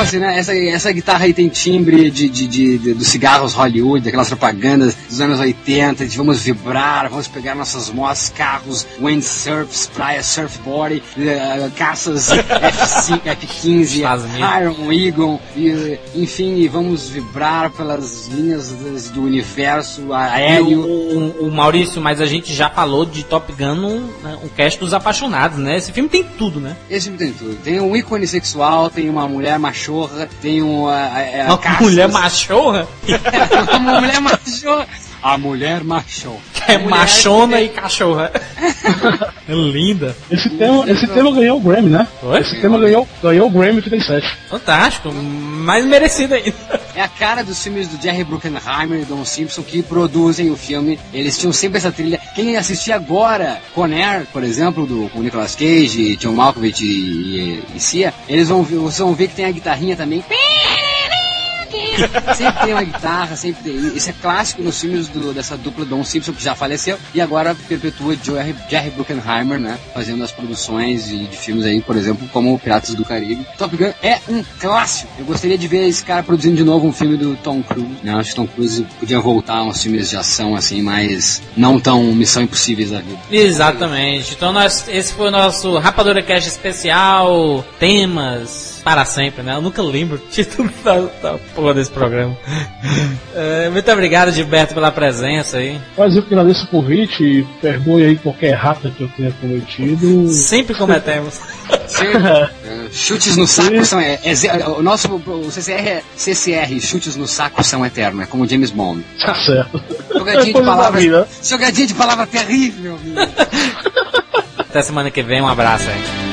B: Parece, né? Essa, essa guitarra aí tem timbre de, de, de, de dos cigarros Hollywood, daquelas propagandas dos anos 80, de vamos vibrar, vamos pegar nossas motos, carros, windsurfs, praia, surfboard, uh, caças F5, F15, Iron Eagle, e, enfim, vamos vibrar pelas linhas do universo aéreo.
A: O, o, o, Maurício, mas a gente já falou de Top Gun um, né, um cast dos apaixonados, né? Esse filme tem tudo, né?
B: Esse filme tem tudo. Tem um ícone sexual, tem uma mulher machorra, tem uma.
A: uma mulher machorra?
B: uma mulher machorra. A mulher machorra.
A: É machona e cachorra. é linda.
D: Esse tema, esse tema ganhou o Grammy, né? Oi? Esse tema ganhou, ganhou o Grammy 37.
A: Fantástico, mais merecido ainda.
B: É a cara dos filmes do Jerry Bruckheimer e Don Simpson que produzem o filme. Eles tinham sempre essa trilha. Quem assistir agora Conair, por exemplo, do, com Nicolas Cage, John Malkovich e, e, e Cia, eles vão, vocês vão ver que tem a guitarrinha também sempre tem uma guitarra, sempre tem. Isso é clássico nos filmes do, dessa dupla Don Simpson, que já faleceu, e agora perpetua Jerry, Jerry Bruckheimer, né? Fazendo as produções de, de, filmes aí, por exemplo, como Piratas do Caribe. Top Gun é um clássico. Eu gostaria de ver esse cara produzindo de novo um filme do Tom Cruise. Né? Acho que Tom Cruise podia voltar a uns filmes de ação, assim, mas não tão Missão Impossíveis da vida.
A: Exatamente. Então nós, esse foi o nosso Rapadura Cast especial, temas para sempre, né? Eu nunca lembro o título da, da porra desse programa. É, muito obrigado, Gilberto, pela presença aí.
D: Mas eu que agradeço o convite e perdoe aí qualquer rata que eu tenha cometido.
A: Sempre cometemos.
B: Sempre. É, chutes no saco são. É, é, o nosso o CCR é CCR, chutes no saco são eternos, é como James Bond.
D: Tá certo.
B: Jogadinha de palavras. Jogadinha de palavra terrível,
A: Até semana que vem, um abraço aí.